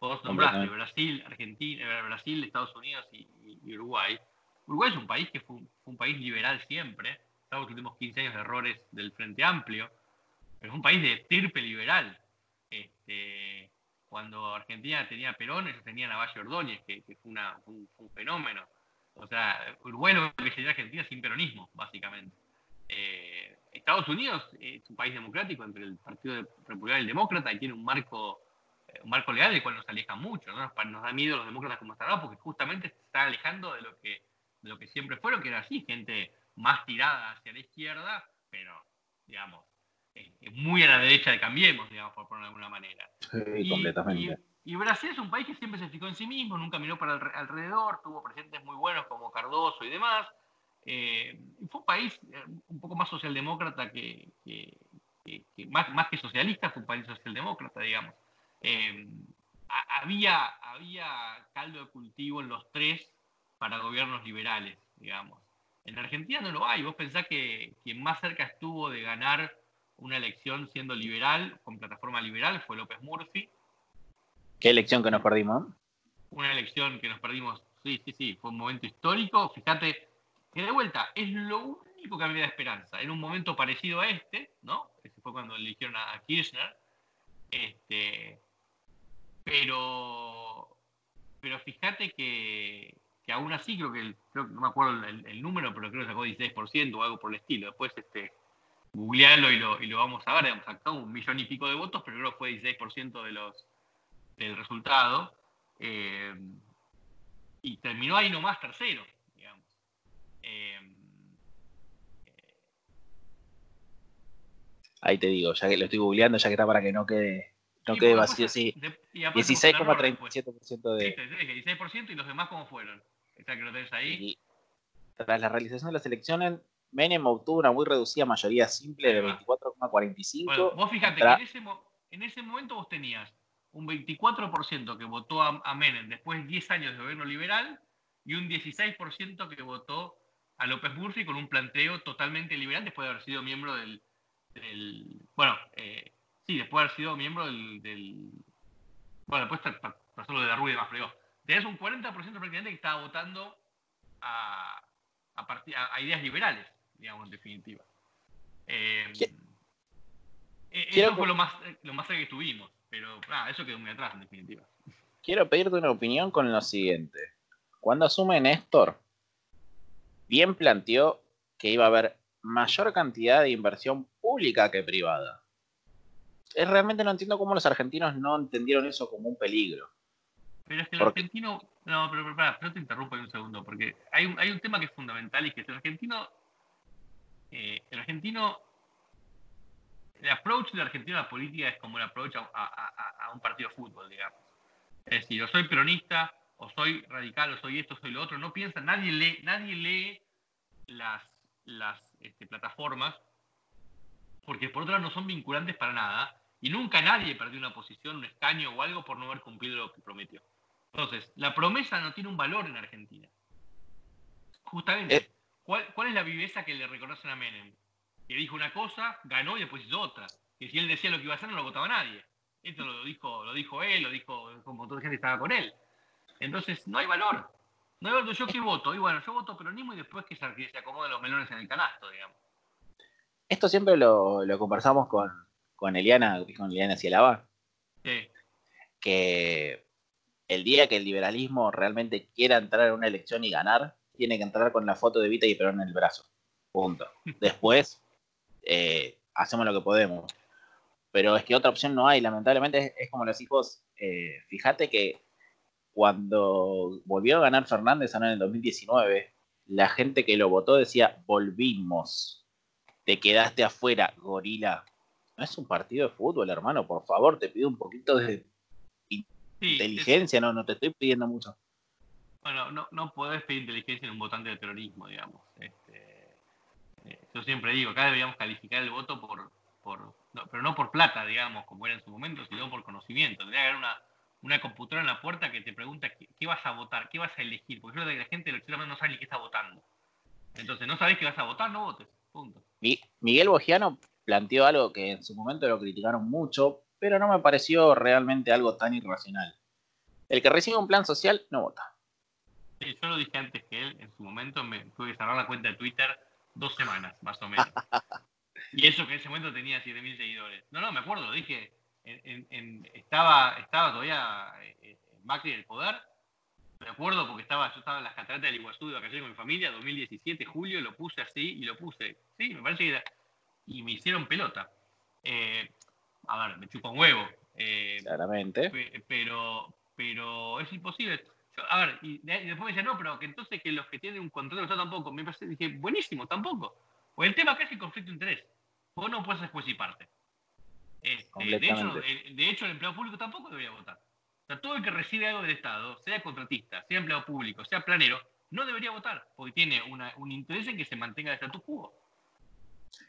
Vos nombraste Brasil, Argentina, eh, Brasil, Estados Unidos y, Uruguay. Uruguay es un país que fue un, país liberal siempre, salvo que tuvimos 15 años de errores del Frente Amplio, pero es un país de estirpe liberal. Este, cuando Argentina tenía Perón, ellos tenían a Valle Ordóñez, que, fue, un, fenómeno. O sea, Uruguay lo que sería Argentina sin peronismo, básicamente. Eh, Estados Unidos es un país democrático entre el Partido Republicano y el Demócrata y tiene un marco un marco legal del cual nos aleja mucho, ¿no? nos, da miedo los demócratas como están porque justamente se está alejando de lo que, de lo que siempre fueron, que era así, gente más tirada hacia la izquierda, pero, digamos, muy a la derecha de Cambiemos, digamos, por ponerlo de alguna manera. Sí, y, completamente. Y, Brasil es un país que siempre se fijó en sí mismo, nunca miró para alrededor, tuvo presidentes muy buenos como Cardoso y demás. Eh, fue un país eh, un poco más socialdemócrata que, que, que, más, más que socialista, fue un país socialdemócrata, digamos. Eh, había, había caldo de cultivo en los tres para gobiernos liberales, digamos. En Argentina no lo hay. Vos pensás que quien más cerca estuvo de ganar una elección siendo liberal, con plataforma liberal, fue López Murphy. ¿Qué elección que nos perdimos? Una elección que nos perdimos, sí, sí, sí, fue un momento histórico. Fíjate que de vuelta es lo único que a mí me da esperanza. En un momento parecido a este, ¿no? Ese fue cuando eligieron a Kirchner. Este, pero, pero fíjate que, que aún así creo que, creo, no me acuerdo el, número, pero creo que sacó 16% o algo por el estilo. Después este, googlealo y lo, y lo vamos a ver. Hemos sacado un millón y pico de votos, pero creo que fue 16% de los, del resultado. Eh, y terminó ahí nomás tercero, digamos. Eh, ahí te digo, ya que lo estoy googleando, ya que está para que no quede no quede vacío, sí. 16,37% de. 16% y los demás, ¿cómo fueron? Esa que lo tenés ahí. tras la realización de las elecciones, Menem obtuvo una muy reducida mayoría simple de 24,45. Bueno, vos fíjate que en ese, en ese momento vos tenías un 24% que votó a, Menem después de 10 años de gobierno liberal y un 16% que votó a López Murphy con un planteo totalmente liberal después de haber sido miembro del, bueno, eh, sí, después de haber sido miembro del, bueno, después pasó lo de la Rubia y demás, pero tenés un 40% prácticamente que estaba votando a, a, ideas liberales, digamos, en definitiva. Eh, eso fue lo más, lo más que tuvimos, pero ah, eso quedó muy atrás, en definitiva. Quiero pedirte una opinión con lo siguiente. Cuando asume Néstor, bien planteó que iba a haber mayor cantidad de inversión pública que privada. realmente no entiendo cómo los argentinos no entendieron eso como un peligro. Pero es que el argentino. No, pero, pero, no te interrumpo un segundo, porque hay un, hay un tema que es fundamental y que es el argentino. Eh, el argentino. El approach del argentino a la política es como el approach a, un partido de fútbol, digamos. Es decir, o soy peronista, o soy radical, o soy esto, o soy lo otro. No piensa, nadie lee, nadie lee las, las este, plataformas, porque por otro lado no son vinculantes para nada, y nunca nadie perdió una posición, un escaño o algo por no haber cumplido lo que prometió. Entonces, la promesa no tiene un valor en Argentina. Justamente, eh. ¿Cuál, es la viveza que le reconocen a Menem? Que dijo una cosa, ganó y después hizo otra. Que si él decía lo que iba a hacer, no lo votaba nadie. Esto lo dijo, lo dijo él, lo dijo como toda la gente estaba con él. Entonces, no hay valor. No hay valor. ¿Yo qué voto? Y bueno, yo voto peronismo y después que se, acomoden los melones en el canasto, digamos. Esto siempre lo, conversamos con, con Eliana, con Eliana Cielaba. Sí. Que el día que el liberalismo realmente quiera entrar en una elección y ganar, tiene que entrar con la foto de Vita y Perón en el brazo. Punto. <laughs> Después, eh, hacemos lo que podemos. Pero es que otra opción no hay, lamentablemente es, como los hijos. Eh, fíjate que cuando volvió a ganar Fernández en el 2019, la gente que lo votó decía, volvimos, te quedaste afuera, gorila. No es un partido de fútbol, hermano, por favor, te pido un poquito de inteligencia, no, no te estoy pidiendo mucho. Bueno, no, no podés pedir inteligencia en un votante de terrorismo, digamos. Este, eh, yo siempre digo, acá deberíamos calificar el voto por, por pero no por plata, digamos, como era en su momento, sino por conocimiento. Tendría que haber una, una computadora en la puerta que te pregunta qué, vas a votar, qué vas a elegir, porque yo creo que la gente no sabe ni qué está votando. Entonces, no sabés qué vas a votar, no votes. Punto. Miguel Bogiano planteó algo que en su momento lo criticaron mucho, pero no me pareció realmente algo tan irracional. El que recibe un plan social no vota. Sí, yo lo dije antes que él, en su momento me tuve que cerrar la cuenta de Twitter dos semanas, más o menos. y eso que en ese momento tenía 7.000 seguidores. No, no, me acuerdo, lo dije, estaba, estaba todavía eh, Macri en el poder, me acuerdo porque estaba, yo estaba en las cataratas del Iguazú de vacaciones con mi familia, 2017, julio, lo puse así y lo puse. Sí, me parece que era, Y me hicieron pelota. Eh, a ver, me chupa un huevo. Eh, Claramente. pero, pero es imposible. A ver, y, después me decían, no, pero que entonces que los que tienen un contrato yo tampoco. Me parece, dije, buenísimo, tampoco. Pues el tema acá es el conflicto de interés. Vos no puedes después y parte. Este, de, hecho, de hecho, el empleado público tampoco debería votar. O sea, todo el que recibe algo del Estado, sea contratista, sea empleado público, sea planero, no debería votar, porque tiene un interés en que se mantenga el status quo.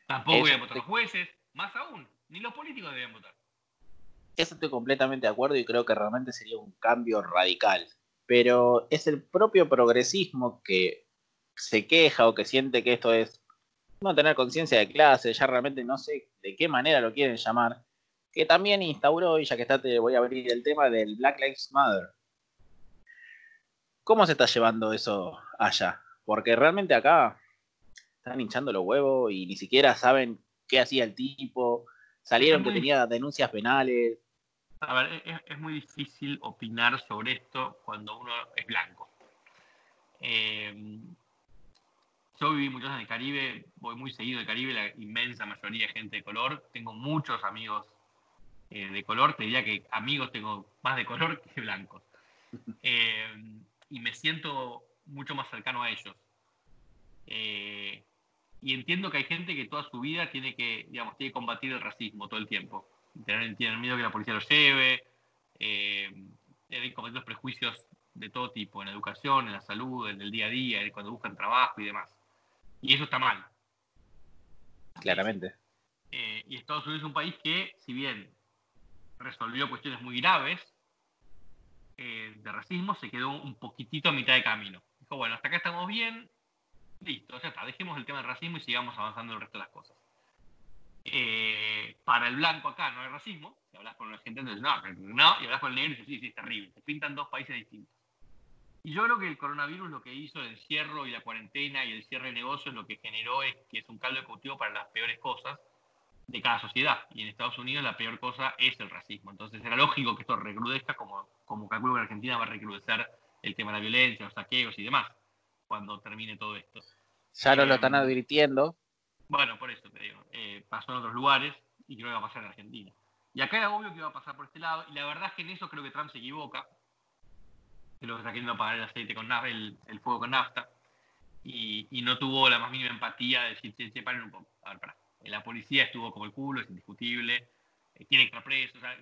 Tampoco deberían votar los jueces, más aún, ni los políticos deberían votar. Eso estoy completamente de acuerdo y creo que realmente sería un cambio radical. Pero es el propio progresismo que se queja o que siente que esto es no tener conciencia de clase, ya realmente no sé de qué manera lo quieren llamar, que también instauró, y ya que está te voy a abrir el tema del Black Lives Matter. ¿Cómo se está llevando eso allá? Porque realmente acá están hinchando los huevos y ni siquiera saben qué hacía el tipo, salieron que tenía denuncias penales. A ver, es, muy difícil opinar sobre esto cuando uno es blanco. Eh, yo viví muchos años en el Caribe, voy muy seguido del Caribe, la inmensa mayoría de gente de color. Tengo muchos amigos eh, de color, te diría que amigos tengo más de color <laughs> que blancos. Eh, y me siento mucho más cercano a ellos. Y entiendo que hay gente que toda su vida tiene que, digamos, tiene que combatir el racismo todo el tiempo. Tienen, miedo que la policía lo lleve, tienen combatir los prejuicios de todo tipo, en la educación, en la salud, en el día a día, cuando buscan trabajo y demás. Y eso está mal. Claramente. Eh, y Estados Unidos es un país que, si bien resolvió cuestiones muy graves eh, de racismo, se quedó un poquitito a mitad de camino. Dijo, bueno, hasta acá estamos bien, listo, ya está, dejemos el tema del racismo y sigamos avanzando el resto de las cosas. Eh, para el blanco acá no hay racismo. Si hablas con la gente, entonces no, no, y hablas con el negro y dices, sí, sí, es terrible. Se pintan dos países distintos. Y yo creo que el coronavirus lo que hizo, el encierro y la cuarentena y el cierre de negocios, lo que generó es que es un caldo de cultivo para las peores cosas de cada sociedad. Y en Estados Unidos la peor cosa es el racismo. Entonces era lógico que esto recrudezca, como, como calculo que Argentina va a recrudecer el tema de la violencia, los saqueos y demás, cuando termine todo esto. Ya no lo están em, advirtiendo. Bueno, por eso te digo. Eh, pasó en otros lugares y creo que va a pasar en Argentina. Y acá era obvio que iba a pasar por este lado, y la verdad es que en eso creo que Trump se equivoca, que lo que está queriendo apagar el aceite con nafta, el, fuego con nafta, y, no tuvo la más mínima empatía de decir, che, paren un poco, a ver, para. La policía estuvo como el culo, es indiscutible, eh, tiene que estar preso, o sea,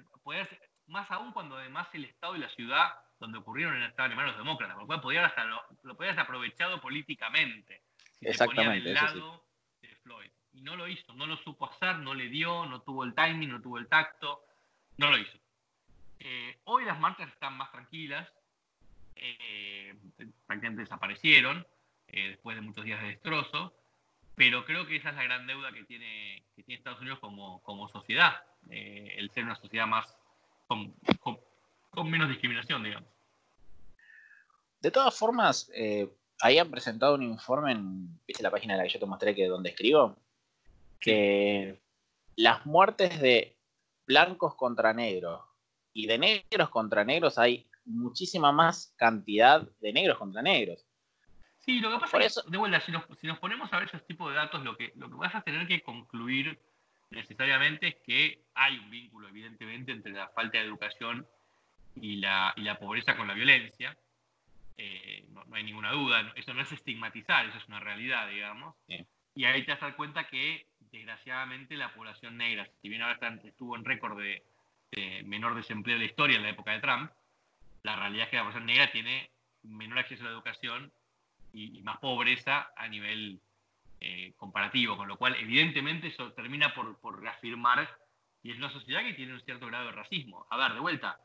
más aún cuando además el Estado y la ciudad donde ocurrieron estaban en manos demócratas, por lo cual podía hasta lo, lo aprovechado políticamente si Exactamente, del lado de Floyd. Y no lo hizo, no lo supo hacer, no le dio, no tuvo el timing, no tuvo el tacto, no lo hizo. Eh, hoy las marchas están más tranquilas, eh, prácticamente desaparecieron eh, después de muchos días de destrozo, pero creo que esa es la gran deuda que tiene, que tiene Estados Unidos como, como sociedad, eh, el ser una sociedad más con, menos discriminación, digamos. De todas formas, habían presentado un informe en ¿viste la página en la que yo te mostré que donde escribo, que las muertes de blancos contra negros y de negros contra negros hay muchísima más cantidad de negros contra negros. Sí, lo que pasa es que, de vuelta, si nos, ponemos a ver esos tipos de datos, lo que, lo que vas a tener que concluir necesariamente es que hay un vínculo, evidentemente, entre la falta de educación y la, y la pobreza con la violencia. Eh, no, hay ninguna duda, eso no es estigmatizar, eso es una realidad, digamos. Y ahí te vas a dar cuenta que, desgraciadamente, la población negra, si bien ahora estuvo en récord de, de menor desempleo de la historia en la época de Trump, la realidad es que la población negra tiene menor acceso a la educación y, más pobreza a nivel eh, comparativo, con lo cual evidentemente eso termina por, por reafirmar que es una sociedad que tiene un cierto grado de racismo. A ver, de vuelta,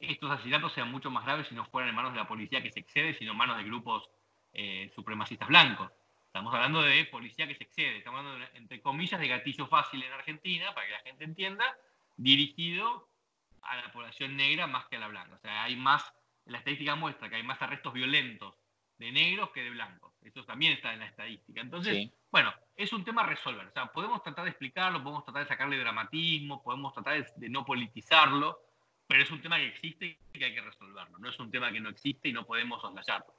estos asesinatos sean mucho más graves si no fueran en manos de la policía que se excede, sino en manos de grupos eh, supremacistas blancos. Estamos hablando de policía que se excede, estamos hablando, entre comillas, de gatillo fácil en Argentina, para que la gente entienda, dirigido a la población negra más que a la blanca. O sea, hay más, la estadística muestra que hay más arrestos violentos de negros que de blancos. Eso también está en la estadística. Entonces, bueno, es un tema a resolver. O sea, podemos tratar de explicarlo, podemos tratar de sacarle dramatismo, podemos tratar de, no politizarlo, pero es un tema que existe y que hay que resolverlo. No es un tema que no existe y no podemos soslayarlo.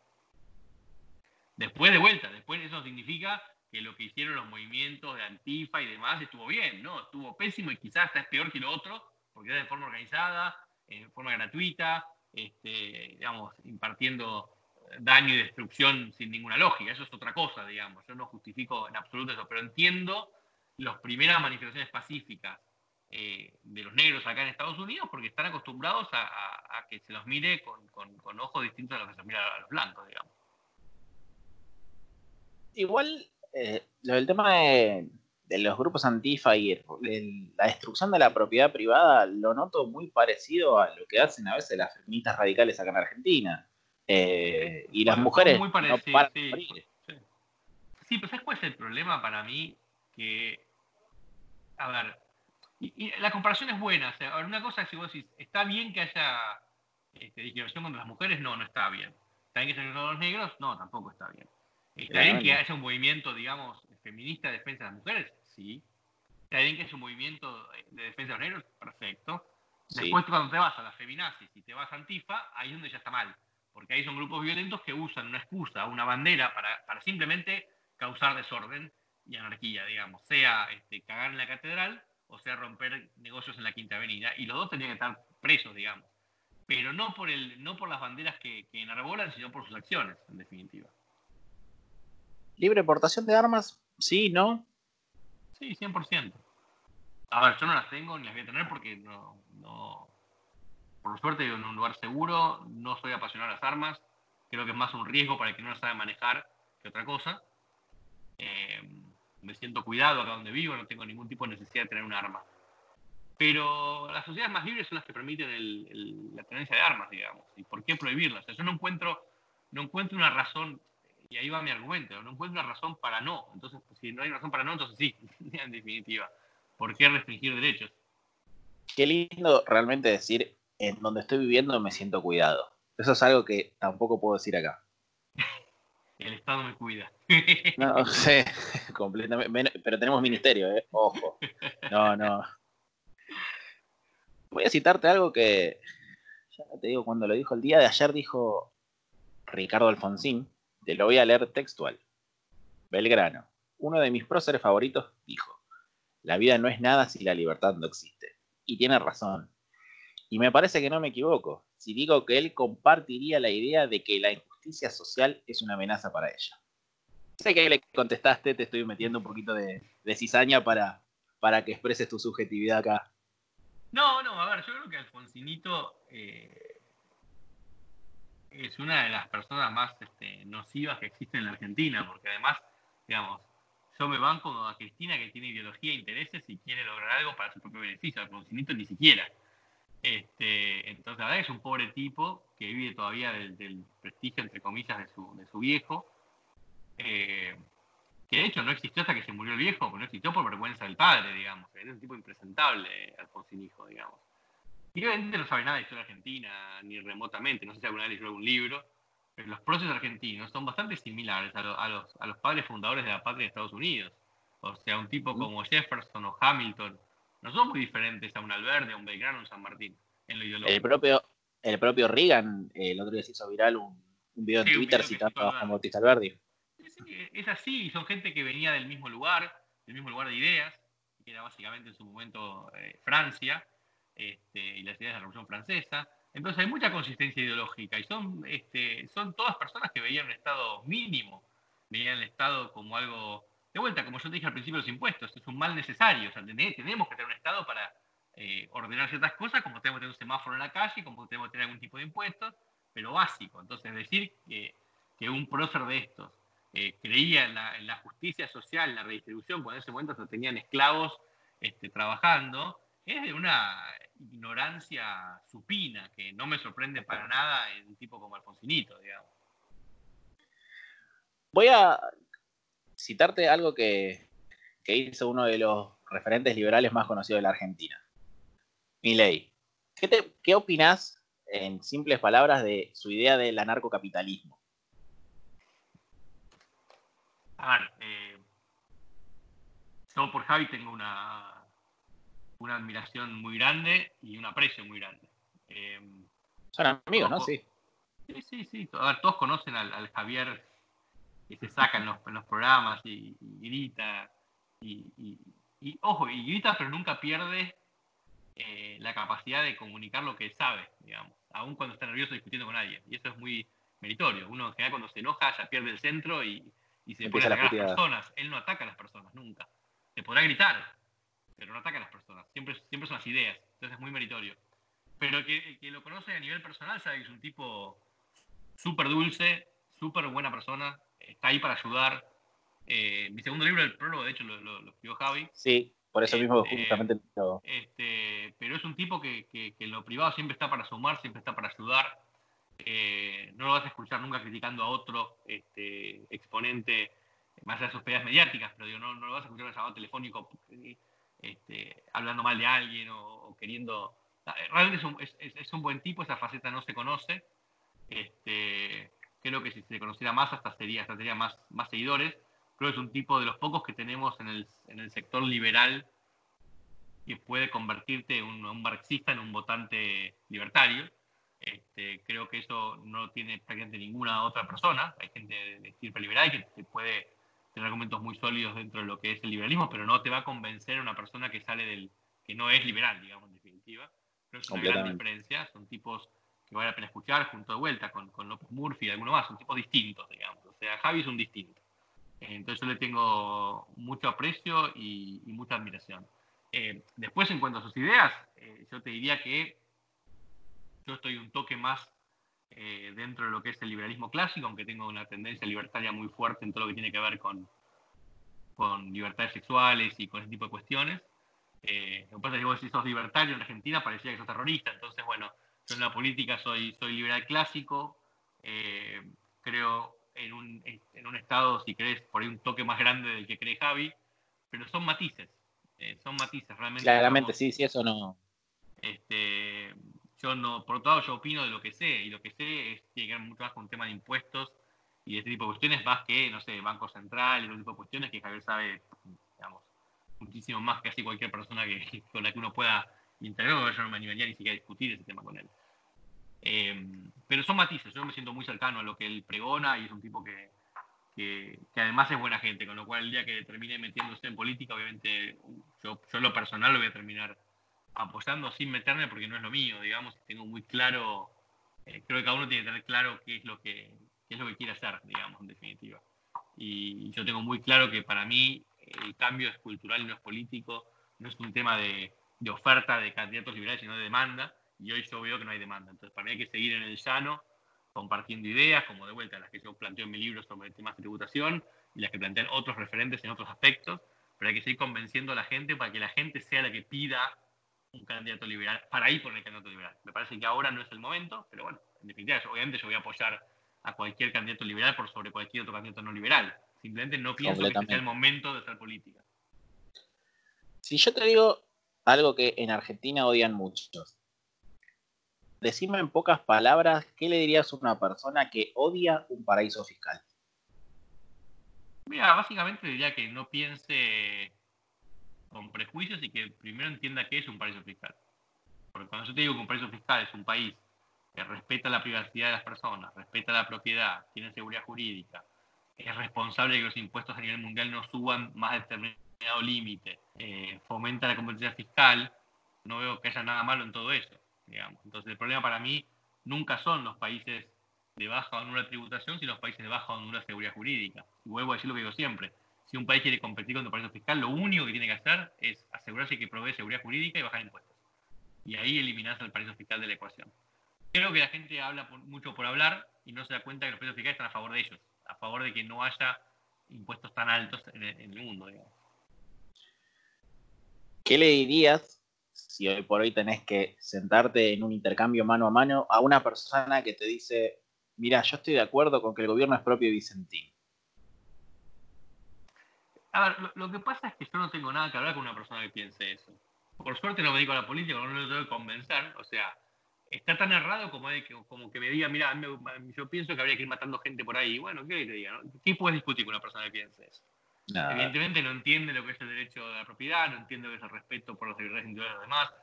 Después de vuelta, después eso significa que lo que hicieron los movimientos de Antifa y demás estuvo bien, ¿no? Estuvo pésimo y quizás está peor que lo otro, porque era de forma organizada, en forma gratuita, este, digamos, impartiendo daño y destrucción sin ninguna lógica. Eso es otra cosa, digamos. Yo no justifico en absoluto eso, pero entiendo las primeras manifestaciones pacíficas eh, de los negros acá en Estados Unidos porque están acostumbrados a, que se los mire con, ojos distintos a los que se mira a los blancos, digamos. Igual, eh, lo del tema de, los grupos antifa y la destrucción de la propiedad privada lo noto muy parecido a lo que hacen a veces las feministas radicales acá en Argentina. Eh, y las mujeres muy no paran sí, sí. sí, pero ¿sabes cuál es el problema para mí? Que, a ver, y, la comparación es buena. O sea, una cosa es si vos decís, ¿está bien que haya este, discriminación contra las mujeres? No, no está bien. ¿Está bien que se los negros? No, tampoco está bien. ¿Está bien que haya un movimiento, digamos, feminista de defensa de las mujeres? Sí. ¿Está bien que haya un movimiento de defensa de los negros? Perfecto. Después cuando te vas a la feminazis y te vas a Antifa, ahí es donde ya está mal porque ahí son grupos violentos que usan una excusa, una bandera para, simplemente causar desorden y anarquía, digamos, sea este, cagar en la catedral o sea romper negocios en la Quinta Avenida, y los dos tendrían que estar presos, digamos, pero no por, el, no por las banderas que, que enarbolan, sino por sus acciones, en definitiva. ¿Libre portación de armas? Sí, ¿no? Sí, 100%. A ver, yo no las tengo ni las voy a tener porque no, por suerte en un lugar seguro, no soy apasionado a las armas, creo que es más un riesgo para el que no las sabe manejar que otra cosa. Eh, me siento cuidado acá donde vivo, no tengo ningún tipo de necesidad de tener un arma. Pero las sociedades más libres son las que permiten la tenencia de armas, digamos. ¿Y por qué prohibirlas? yo no encuentro, no encuentro una razón y ahí va mi argumento, no encuentro una razón para no. Entonces, pues, si no hay razón para no, entonces sí, <laughs> en definitiva. ¿Por qué restringir derechos? Qué lindo realmente decir, en donde estoy viviendo me siento cuidado. Eso es algo que tampoco puedo decir acá. <laughs> El Estado me cuida. <laughs> No sé, <laughs> completamente. Pero tenemos ministerio, ¿eh? Ojo. No, no. Voy a citarte algo que, ya te digo, cuando lo dijo el día de ayer, dijo Ricardo Alfonsín, te lo voy a leer textual. Belgrano, uno de mis próceres favoritos, dijo, la vida no es nada si la libertad no existe. Y tiene razón. Y me parece que no me equivoco si digo que él compartiría la idea de que la social es una amenaza para ella. Sé que le contestaste, te estoy metiendo un poquito de, cizaña para, para que expreses tu subjetividad acá. No, no, a ver, yo creo que Alfonsinito eh, es una de las personas más este, nocivas que existen en la Argentina, porque además, digamos, yo me banco a Cristina que tiene ideología e intereses y quiere lograr algo para su propio beneficio. Alfonsinito ni siquiera. Este, entonces, la verdad es un pobre tipo que vive todavía del, prestigio, entre comillas, de su, de su viejo. Eh, que de hecho no existió hasta que se murió el viejo, no existió por vergüenza del padre, digamos. Era un tipo impresentable, Alfonsín Hijo, digamos. Y obviamente no sabe nada de historia argentina, ni remotamente. No sé si alguna vez leyó algún libro. Pero los procesos argentinos son bastante similares a, a, los, a los padres fundadores de la patria de Estados Unidos. O sea, un tipo como Jefferson o Hamilton no son muy diferentes a un Alverde, a un Belgrano, a un San Martín, en lo ideológico. El propio, el propio Reagan, eh, el otro día se hizo viral un, video en Twitter citando a Juan Bautista Alberdi. Es, así, son gente que venía del mismo lugar, del mismo lugar de ideas, que era básicamente en su momento eh, Francia, este, y las ideas de la Revolución Francesa. Entonces hay mucha consistencia ideológica y son, este, son todas personas que veían un Estado mínimo, veían el Estado como algo de vuelta, como yo te dije al principio, los impuestos es un mal necesario. O sea, tenemos que tener un Estado para eh, ordenar ciertas cosas, como tenemos que tener un semáforo en la calle, como tenemos que tener algún tipo de impuestos, pero básico. Entonces, decir que, que un prócer de estos eh, creía en la, justicia social, en la redistribución, cuando en ese momento se tenían esclavos este, trabajando, es de una ignorancia supina que no me sorprende para nada en un tipo como Alfonsinito, digamos. Voy a citarte algo que, hizo uno de los referentes liberales más conocidos de la Argentina, Milei. ¿Qué, ¿Qué opinás, en simples palabras, de su idea del anarcocapitalismo? A ver, eh, yo por Javi tengo una, una admiración muy grande y un aprecio muy grande. Eh, Son amigos, ¿no? Sí. Sí, sí, sí. A ver, todos conocen al Javier que se saca en los, programas y, grita. Y, ojo, y grita, pero nunca pierde eh, la capacidad de comunicar lo que sabe, digamos, aun cuando está nervioso discutiendo con alguien. Y eso es muy meritorio. Uno en general cuando se enoja ya pierde el centro y, se pone a atacar a las personas. Él no ataca a las personas, nunca. Se podrá gritar, pero no ataca a las personas. Siempre, siempre son las ideas. Entonces es muy meritorio. Pero que, que lo conoce a nivel personal sabe que es un tipo súper dulce, súper buena persona, está ahí para ayudar. Eh, mi segundo libro, el prólogo, de hecho, lo, escribió Javi. Sí, por eso mismo este, justamente lo... Este, pero es un tipo que, en lo privado siempre está para sumar, siempre está para ayudar. Eh, no lo vas a escuchar nunca criticando a otro este, exponente, más allá de sus peleas mediáticas, pero digo, no, lo vas a escuchar en el llamado telefónico este, hablando mal de alguien o, queriendo... Realmente es un, es un, buen tipo, esa faceta no se conoce. Este, creo que si se conociera más hasta sería, hasta sería más, más seguidores. Creo que es un tipo de los pocos que tenemos en el, en el sector liberal que puede convertirte un, un marxista en un votante libertario. Este, creo que eso no tiene prácticamente ninguna otra persona. Hay gente de estirpe liberal que, puede tener argumentos muy sólidos dentro de lo que es el liberalismo, pero no te va a convencer a una persona que sale del que no es liberal, digamos, en definitiva. Creo que es una gran diferencia. Son tipos que vale la pena escuchar junto de vuelta con, con López Murphy y alguno más, son tipos distintos, digamos. O sea, Javi es un distinto. Entonces yo le tengo mucho aprecio y, mucha admiración. Eh, después, en cuanto a sus ideas, eh, yo te diría que yo estoy un toque más eh, dentro de lo que es el liberalismo clásico, aunque tengo una tendencia libertaria muy fuerte en todo lo que tiene que ver con, con libertades sexuales y con ese tipo de cuestiones. lo que pasa es que si sos libertario en Argentina parecía que sos terrorista, entonces bueno, yo en la política soy, soy liberal clásico, eh, creo en un, en un estado, si querés, por ahí un toque más grande del que cree Javi, pero son matices, eh, son matices realmente. Claramente, sí, sí, eso no. Este, yo no, por otro lado, yo opino de lo que sé, y lo que sé es, tiene que ver mucho más con tema de impuestos y de este tipo de cuestiones, más que, no sé, Banco Central y otro tipo de cuestiones que Javier sabe, digamos, muchísimo más que así cualquier persona que, <laughs> con la que uno pueda intervenir, yo no me animaría ni siquiera a discutir ese tema con él. Eh, pero son matices, yo me siento muy cercano a lo que él pregona y es un tipo que, que, además es buena gente, con lo cual el día que termine metiéndose en política, obviamente yo, yo lo personal lo voy a terminar apoyando sin meterme porque no es lo mío, digamos, tengo muy claro, eh, creo que cada uno tiene que tener claro qué es lo que, qué es lo que quiere hacer, digamos, en definitiva. Y yo tengo muy claro que para mí el cambio es cultural y no es político, no es un tema de, de oferta de candidatos liberales, sino de demanda y hoy yo veo que no hay demanda. Entonces, para mí hay que seguir en el llano, compartiendo ideas, como de vuelta las que yo planteo en mi libro sobre temas de tributación y las que plantean otros referentes en otros aspectos, pero hay que seguir convenciendo a la gente para que la gente sea la que pida un candidato liberal, para ir por el candidato liberal. Me parece que ahora no es el momento, pero bueno, en definitiva, obviamente yo voy a apoyar a cualquier candidato liberal por sobre cualquier otro candidato no liberal. Simplemente no pienso que sea el momento de hacer política. Si yo te digo algo que en Argentina odian muchos, decime en pocas palabras, ¿qué le dirías a una persona que odia un paraíso fiscal? Mira, básicamente diría que no piense con prejuicios y que primero entienda qué es un paraíso fiscal. Porque cuando yo te digo que un paraíso fiscal es un país que respeta la privacidad de las personas, respeta la propiedad, tiene seguridad jurídica, es responsable de que los impuestos a nivel mundial no suban más de determinado límite, eh, fomenta la competencia fiscal, no veo que haya nada malo en todo eso. Entonces el problema para mí nunca son los países de baja o nula tributación, sino los países de baja o nula seguridad jurídica. Y vuelvo a decir lo que digo siempre. Si un país quiere competir con el paraíso fiscal, lo único que tiene que hacer es asegurarse que provee seguridad jurídica y bajar impuestos. Y ahí eliminarse el paraíso fiscal de la ecuación. Creo que la gente habla mucho por hablar y no se da cuenta que los paraísos fiscales están a favor de ellos, a favor de que no haya impuestos tan altos en el, mundo. ¿Qué le dirías si hoy por hoy tenés que sentarte en un intercambio mano a mano a una persona que te dice, mira, yo estoy de acuerdo con que el gobierno es propio de Vicentín? A ver, lo, que pasa es que yo no tengo nada que hablar con una persona que piense eso. Por suerte no me dedico a la política, no lo tengo que convencer. O sea, está tan errado como, que, como que me diga, mira, yo pienso que habría que ir matando gente por ahí. Bueno, ¿qué te diga? ¿Qué puedes discutir con una persona que piense eso? Evidentemente no entiende lo que es el derecho de la propiedad, no entiende lo que es el respeto por las libertades individuales de los demás.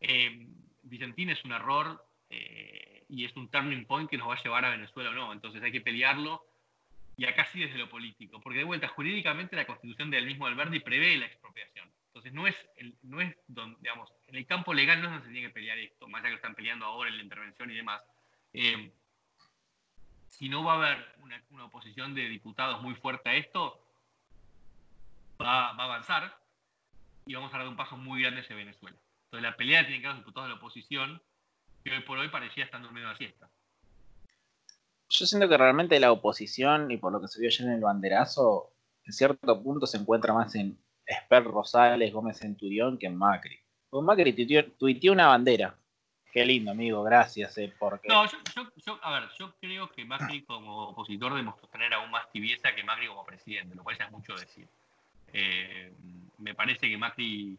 Eh, Vicentín es un error eh, y es un turning point que nos va a llevar a Venezuela o no. Entonces hay que pelearlo y acá sí desde lo político. Porque de vuelta, jurídicamente la constitución del mismo Alberti prevé la expropiación. Entonces no es, no es donde, digamos, en el campo legal no es donde se tiene que pelear esto, más allá que están peleando ahora en la intervención y demás. Eh, si no va a haber una, una oposición de diputados muy fuerte a esto, va, a avanzar y vamos a dar un paso muy grande hacia Venezuela. Entonces la pelea tiene que los diputados de la oposición, que hoy por hoy parecía estar durmiendo la siesta. Yo siento que realmente la oposición, y por lo que se vio ayer en el banderazo, en cierto punto se encuentra más en Esper Rosales, Gómez Centurión que en Macri. Porque Macri tuiteó una bandera. Qué lindo, amigo, gracias. Eh, porque... No, yo, yo, a ver, yo creo que Macri como opositor demostró tener aún más tibieza que Macri como presidente, lo cual ya es mucho decir. Eh, me parece que Macri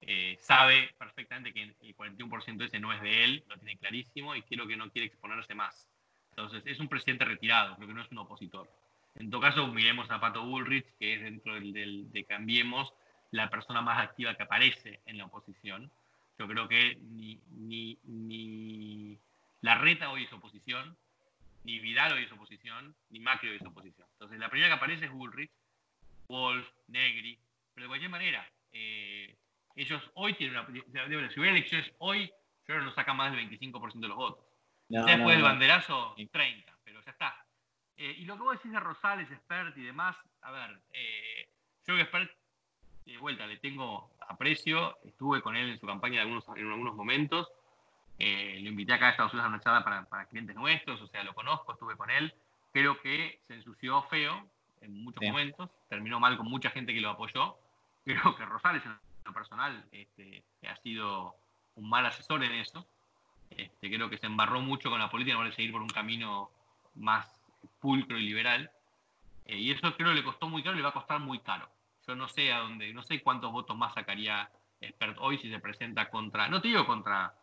eh, sabe perfectamente que el 41% ese no es de él, lo tiene clarísimo y creo que no quiere exponerse más. Entonces, es un presidente retirado, creo que no es un opositor. En todo caso, miremos a Pato Bullrich, que es dentro del, de Cambiemos la persona más activa que aparece en la oposición. Yo creo que ni, ni, ni Larreta hoy es oposición, ni Vidal hoy es oposición, ni Macri hoy es oposición. Entonces, la primera que aparece es Bullrich, Wolf, Negri, pero de cualquier manera, eh, ellos hoy tienen una. Si hubiera elecciones hoy, yo no saca más del 25% de los votos. después del banderazo, 30, pero ya está. Eh, y lo que vos decís de Rosales, Expert y demás, a ver, eh, yo que Expert, de vuelta, le tengo aprecio, estuve con él en su campaña en algunos, en algunos momentos, lo invité acá a Estados Unidos a una charla para, para clientes nuestros, o sea, lo conozco, estuve con él, creo que se ensució feo, en muchos momentos, terminó mal con mucha gente que lo apoyó. <laughs> Creo que Rosales en lo personal este, ha sido un mal asesor en eso. Este, creo que se embarró mucho con la política, no a seguir por un camino más pulcro y liberal. Eh, y eso creo que le costó muy caro y le va a costar muy caro. Yo no sé a dónde, no sé cuántos votos más sacaría Expert hoy si se presenta contra, no te digo contra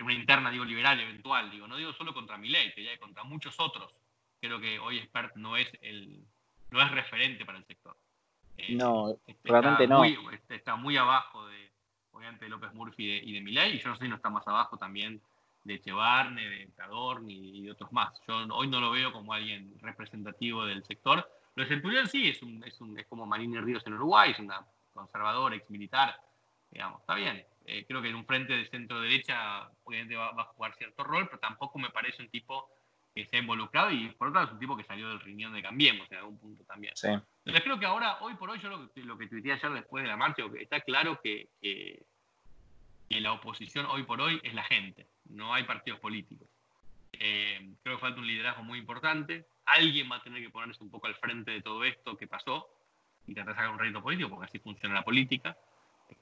una interna, digo liberal eventual, digo, no digo solo contra Milei, te digo contra muchos otros. Creo que hoy Expert no es el, no es referente para el sector. Eh, no, realmente no. está muy abajo de, obviamente, de López Murphy y de, Milei, y yo no sé si no está más abajo también de Chevarne, de Cadorni y de otros más. Yo hoy no lo veo como alguien representativo del sector. Lo de Centurión sí, es, un, es, un, es como Marín Ríos en Uruguay, es una conservadora, ex militar, digamos, está bien. Eh, creo que en un frente de centro derecha obviamente va, a jugar cierto rol, pero tampoco me parece un tipo que se ha involucrado y por otro lado es un tipo que salió del riñón de Cambiemos en algún punto también. Entonces creo que ahora, hoy por hoy, yo lo que, lo que tuiteé ayer después de la marcha, está claro que, que, la oposición hoy por hoy es la gente, no hay partidos políticos. Eh, creo que falta un liderazgo muy importante. Alguien va a tener que ponerse un poco al frente de todo esto que pasó y tratar de sacar un rédito político, porque así funciona la política.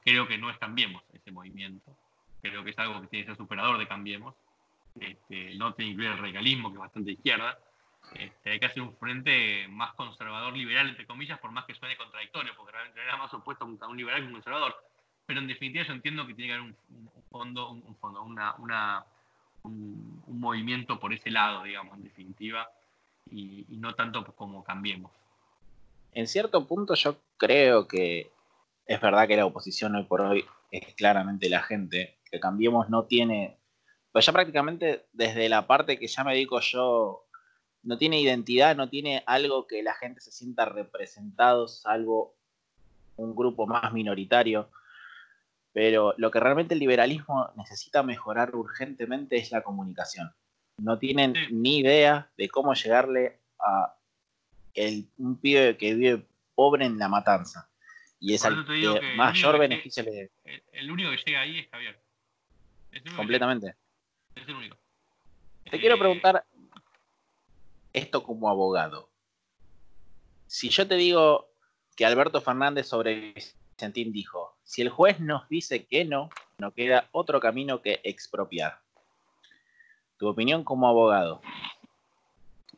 Creo que no es Cambiemos ese movimiento. Creo que es algo que tiene que ser superador de Cambiemos este, no te incluye el regalismo, que es bastante izquierda. Este, hay que hacer un frente más conservador, liberal, entre comillas, por más que suene contradictorio, porque realmente era más opuesto a un liberal que un conservador. Pero en definitiva yo entiendo que tiene que haber un, fondo, un, fondo una, una, un, movimiento por ese lado, digamos, en definitiva, y, y no tanto como cambiemos. En cierto punto yo creo que es verdad que la oposición hoy por hoy es claramente la gente, que Cambiemos no tiene pues ya prácticamente desde la parte que ya me dedico yo, no tiene identidad, no tiene algo que la gente se sienta representado, salvo un grupo más minoritario. Pero lo que realmente el liberalismo necesita mejorar urgentemente es la comunicación. No tienen ni idea de cómo llegarle a un pibe que vive pobre en la matanza. Y es el mayor beneficio le... El único que llega ahí es Javier. Completamente. Es el único. Te quiero eh, preguntar esto como abogado. Si yo te digo que Alberto Fernández sobre Vicentín dijo, si el juez nos dice que no, no queda otro camino que expropiar. Tu opinión como abogado.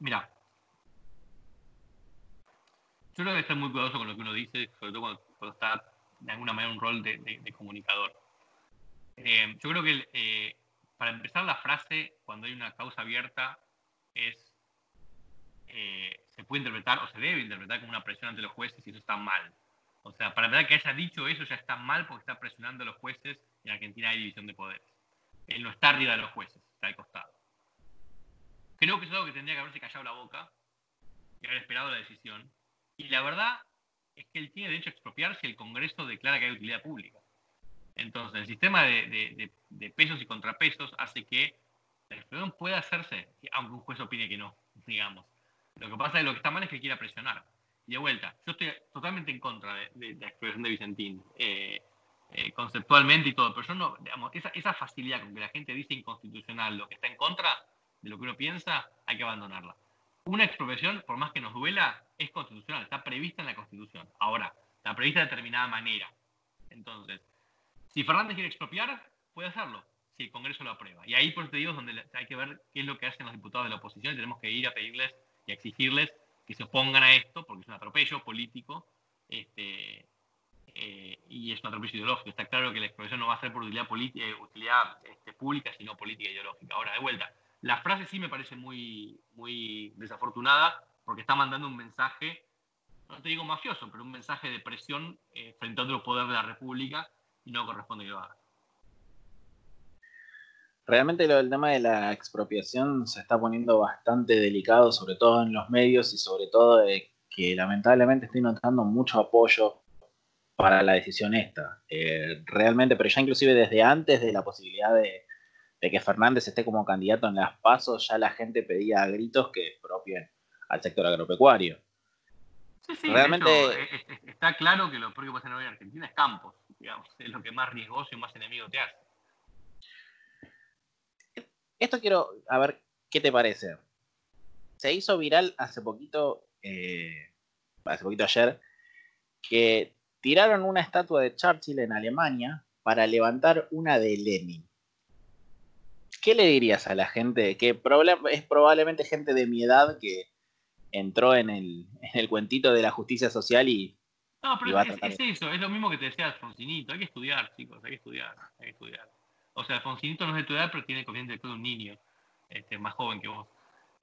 Mira, yo creo que estar muy cuidadoso con lo que uno dice, sobre todo cuando, está de alguna manera un rol de, comunicador. Eh, yo creo que eh, para empezar, la frase, cuando hay una causa abierta, es eh, se puede interpretar o se debe interpretar como una presión ante los jueces y eso está mal. O sea, para verdad que haya dicho eso ya está mal porque está presionando a los jueces y en Argentina hay división de poderes. Él no está arriba de los jueces, está al costado. Creo que es algo que tendría que haberse callado la boca y haber esperado la decisión. Y la verdad es que él tiene derecho a expropiar si el Congreso declara que hay utilidad pública. Entonces, el sistema de, pesos y contrapesos hace que la expropiación pueda hacerse, aunque un juez opine que no, digamos. Lo que pasa es que lo que está mal es que quiera presionar. Y de vuelta, yo estoy totalmente en contra de, la expropiación de Vicentín, eh, eh, conceptualmente y todo, pero yo no, digamos, esa, esa facilidad con que la gente dice inconstitucional lo que está en contra de lo que uno piensa, hay que abandonarla. Una expropiación, por más que nos duela, es constitucional, está prevista en la Constitución. Ahora, está prevista de determinada manera. Entonces, si Fernández quiere expropiar, puede hacerlo, si el Congreso lo aprueba. Y ahí, por te digo, es donde hay que ver qué es lo que hacen los diputados de la oposición y tenemos que ir a pedirles y a exigirles que se opongan a esto, porque es un atropello político este, eh, y es un atropello ideológico. Está claro que la expropiación no va a ser por utilidad, eh, utilidad este, pública, sino política ideológica. Ahora, de vuelta, la frase sí me parece muy, muy desafortunada porque está mandando un mensaje, no te digo mafioso, pero un mensaje de presión eh, frente a otro poder de la República no corresponde que lo haga. Realmente lo del tema de la expropiación se está poniendo bastante delicado, sobre todo en los medios y sobre todo que lamentablemente estoy notando mucho apoyo para la decisión esta. Eh, realmente, pero ya inclusive desde antes de la posibilidad de, que Fernández esté como candidato en las pasos, ya la gente pedía a gritos que expropien al sector agropecuario. Sí, sí, Realmente... está claro que lo peor que puede hoy en Argentina es Campos es lo que más riesgoso y más enemigo te hace. Esto quiero, a ver, ¿qué te parece? Se hizo viral hace poquito, eh, hace poquito ayer, que tiraron una estatua de Churchill en Alemania para levantar una de Lenin. ¿Qué le dirías a la gente que es probablemente gente de mi edad que entró en el, en el cuentito de la justicia social y. No, pero es, eso, es lo mismo que te decía Alfonsinito. Hay que estudiar, chicos, hay que estudiar, hay que estudiar. O sea, Alfonsinito no es de tu edad, pero tiene corriente de un niño, este, más joven que vos.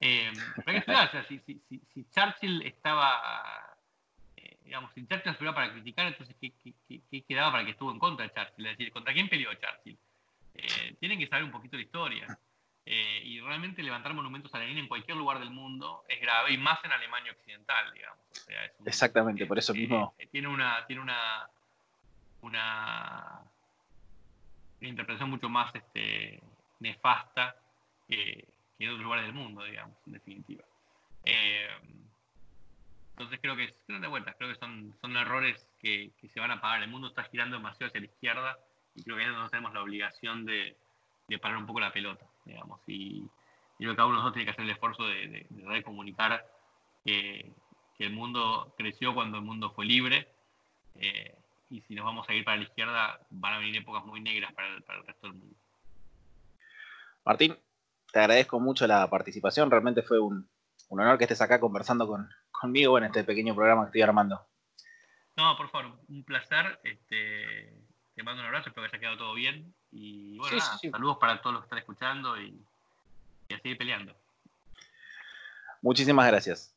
Eh, hay que estudiar, o sea, si, si, si, Churchill estaba, eh, digamos, si Churchill estuviera para criticar, entonces, ¿qué, qué, qué, quedaba para que estuvo en contra de Churchill? Es decir, ¿contra quién peleó Churchill? Eh, tienen que saber un poquito la historia. Eh, y realmente levantar monumentos a Lenin en cualquier lugar del mundo es grave, y más en Alemania Occidental, digamos. Exactamente, por eso mismo. Eh, tiene una, tiene una, una, interpretación mucho más este, nefasta que, en otros lugares del mundo, digamos, en definitiva. Eh, entonces creo que, de vuelta, creo que son, son errores que, que, se van a pagar. El mundo está girando demasiado hacia la izquierda y creo que nosotros tenemos la obligación de, de parar un poco la pelota digamos, y, creo que cada uno de nosotros tiene que hacer el esfuerzo de, recomunicar que, el mundo creció cuando el mundo fue libre, eh, y si nos vamos a ir para la izquierda, van a venir épocas muy negras para el, resto del mundo. Martín, te agradezco mucho la participación, realmente fue un, honor que estés acá conversando conmigo en este pequeño programa que estoy armando. No, por favor, un placer. Este, te mando un abrazo, espero que haya quedado todo bien. Y bueno, saludos para todos los que están escuchando y, y a seguir peleando. Muchísimas gracias.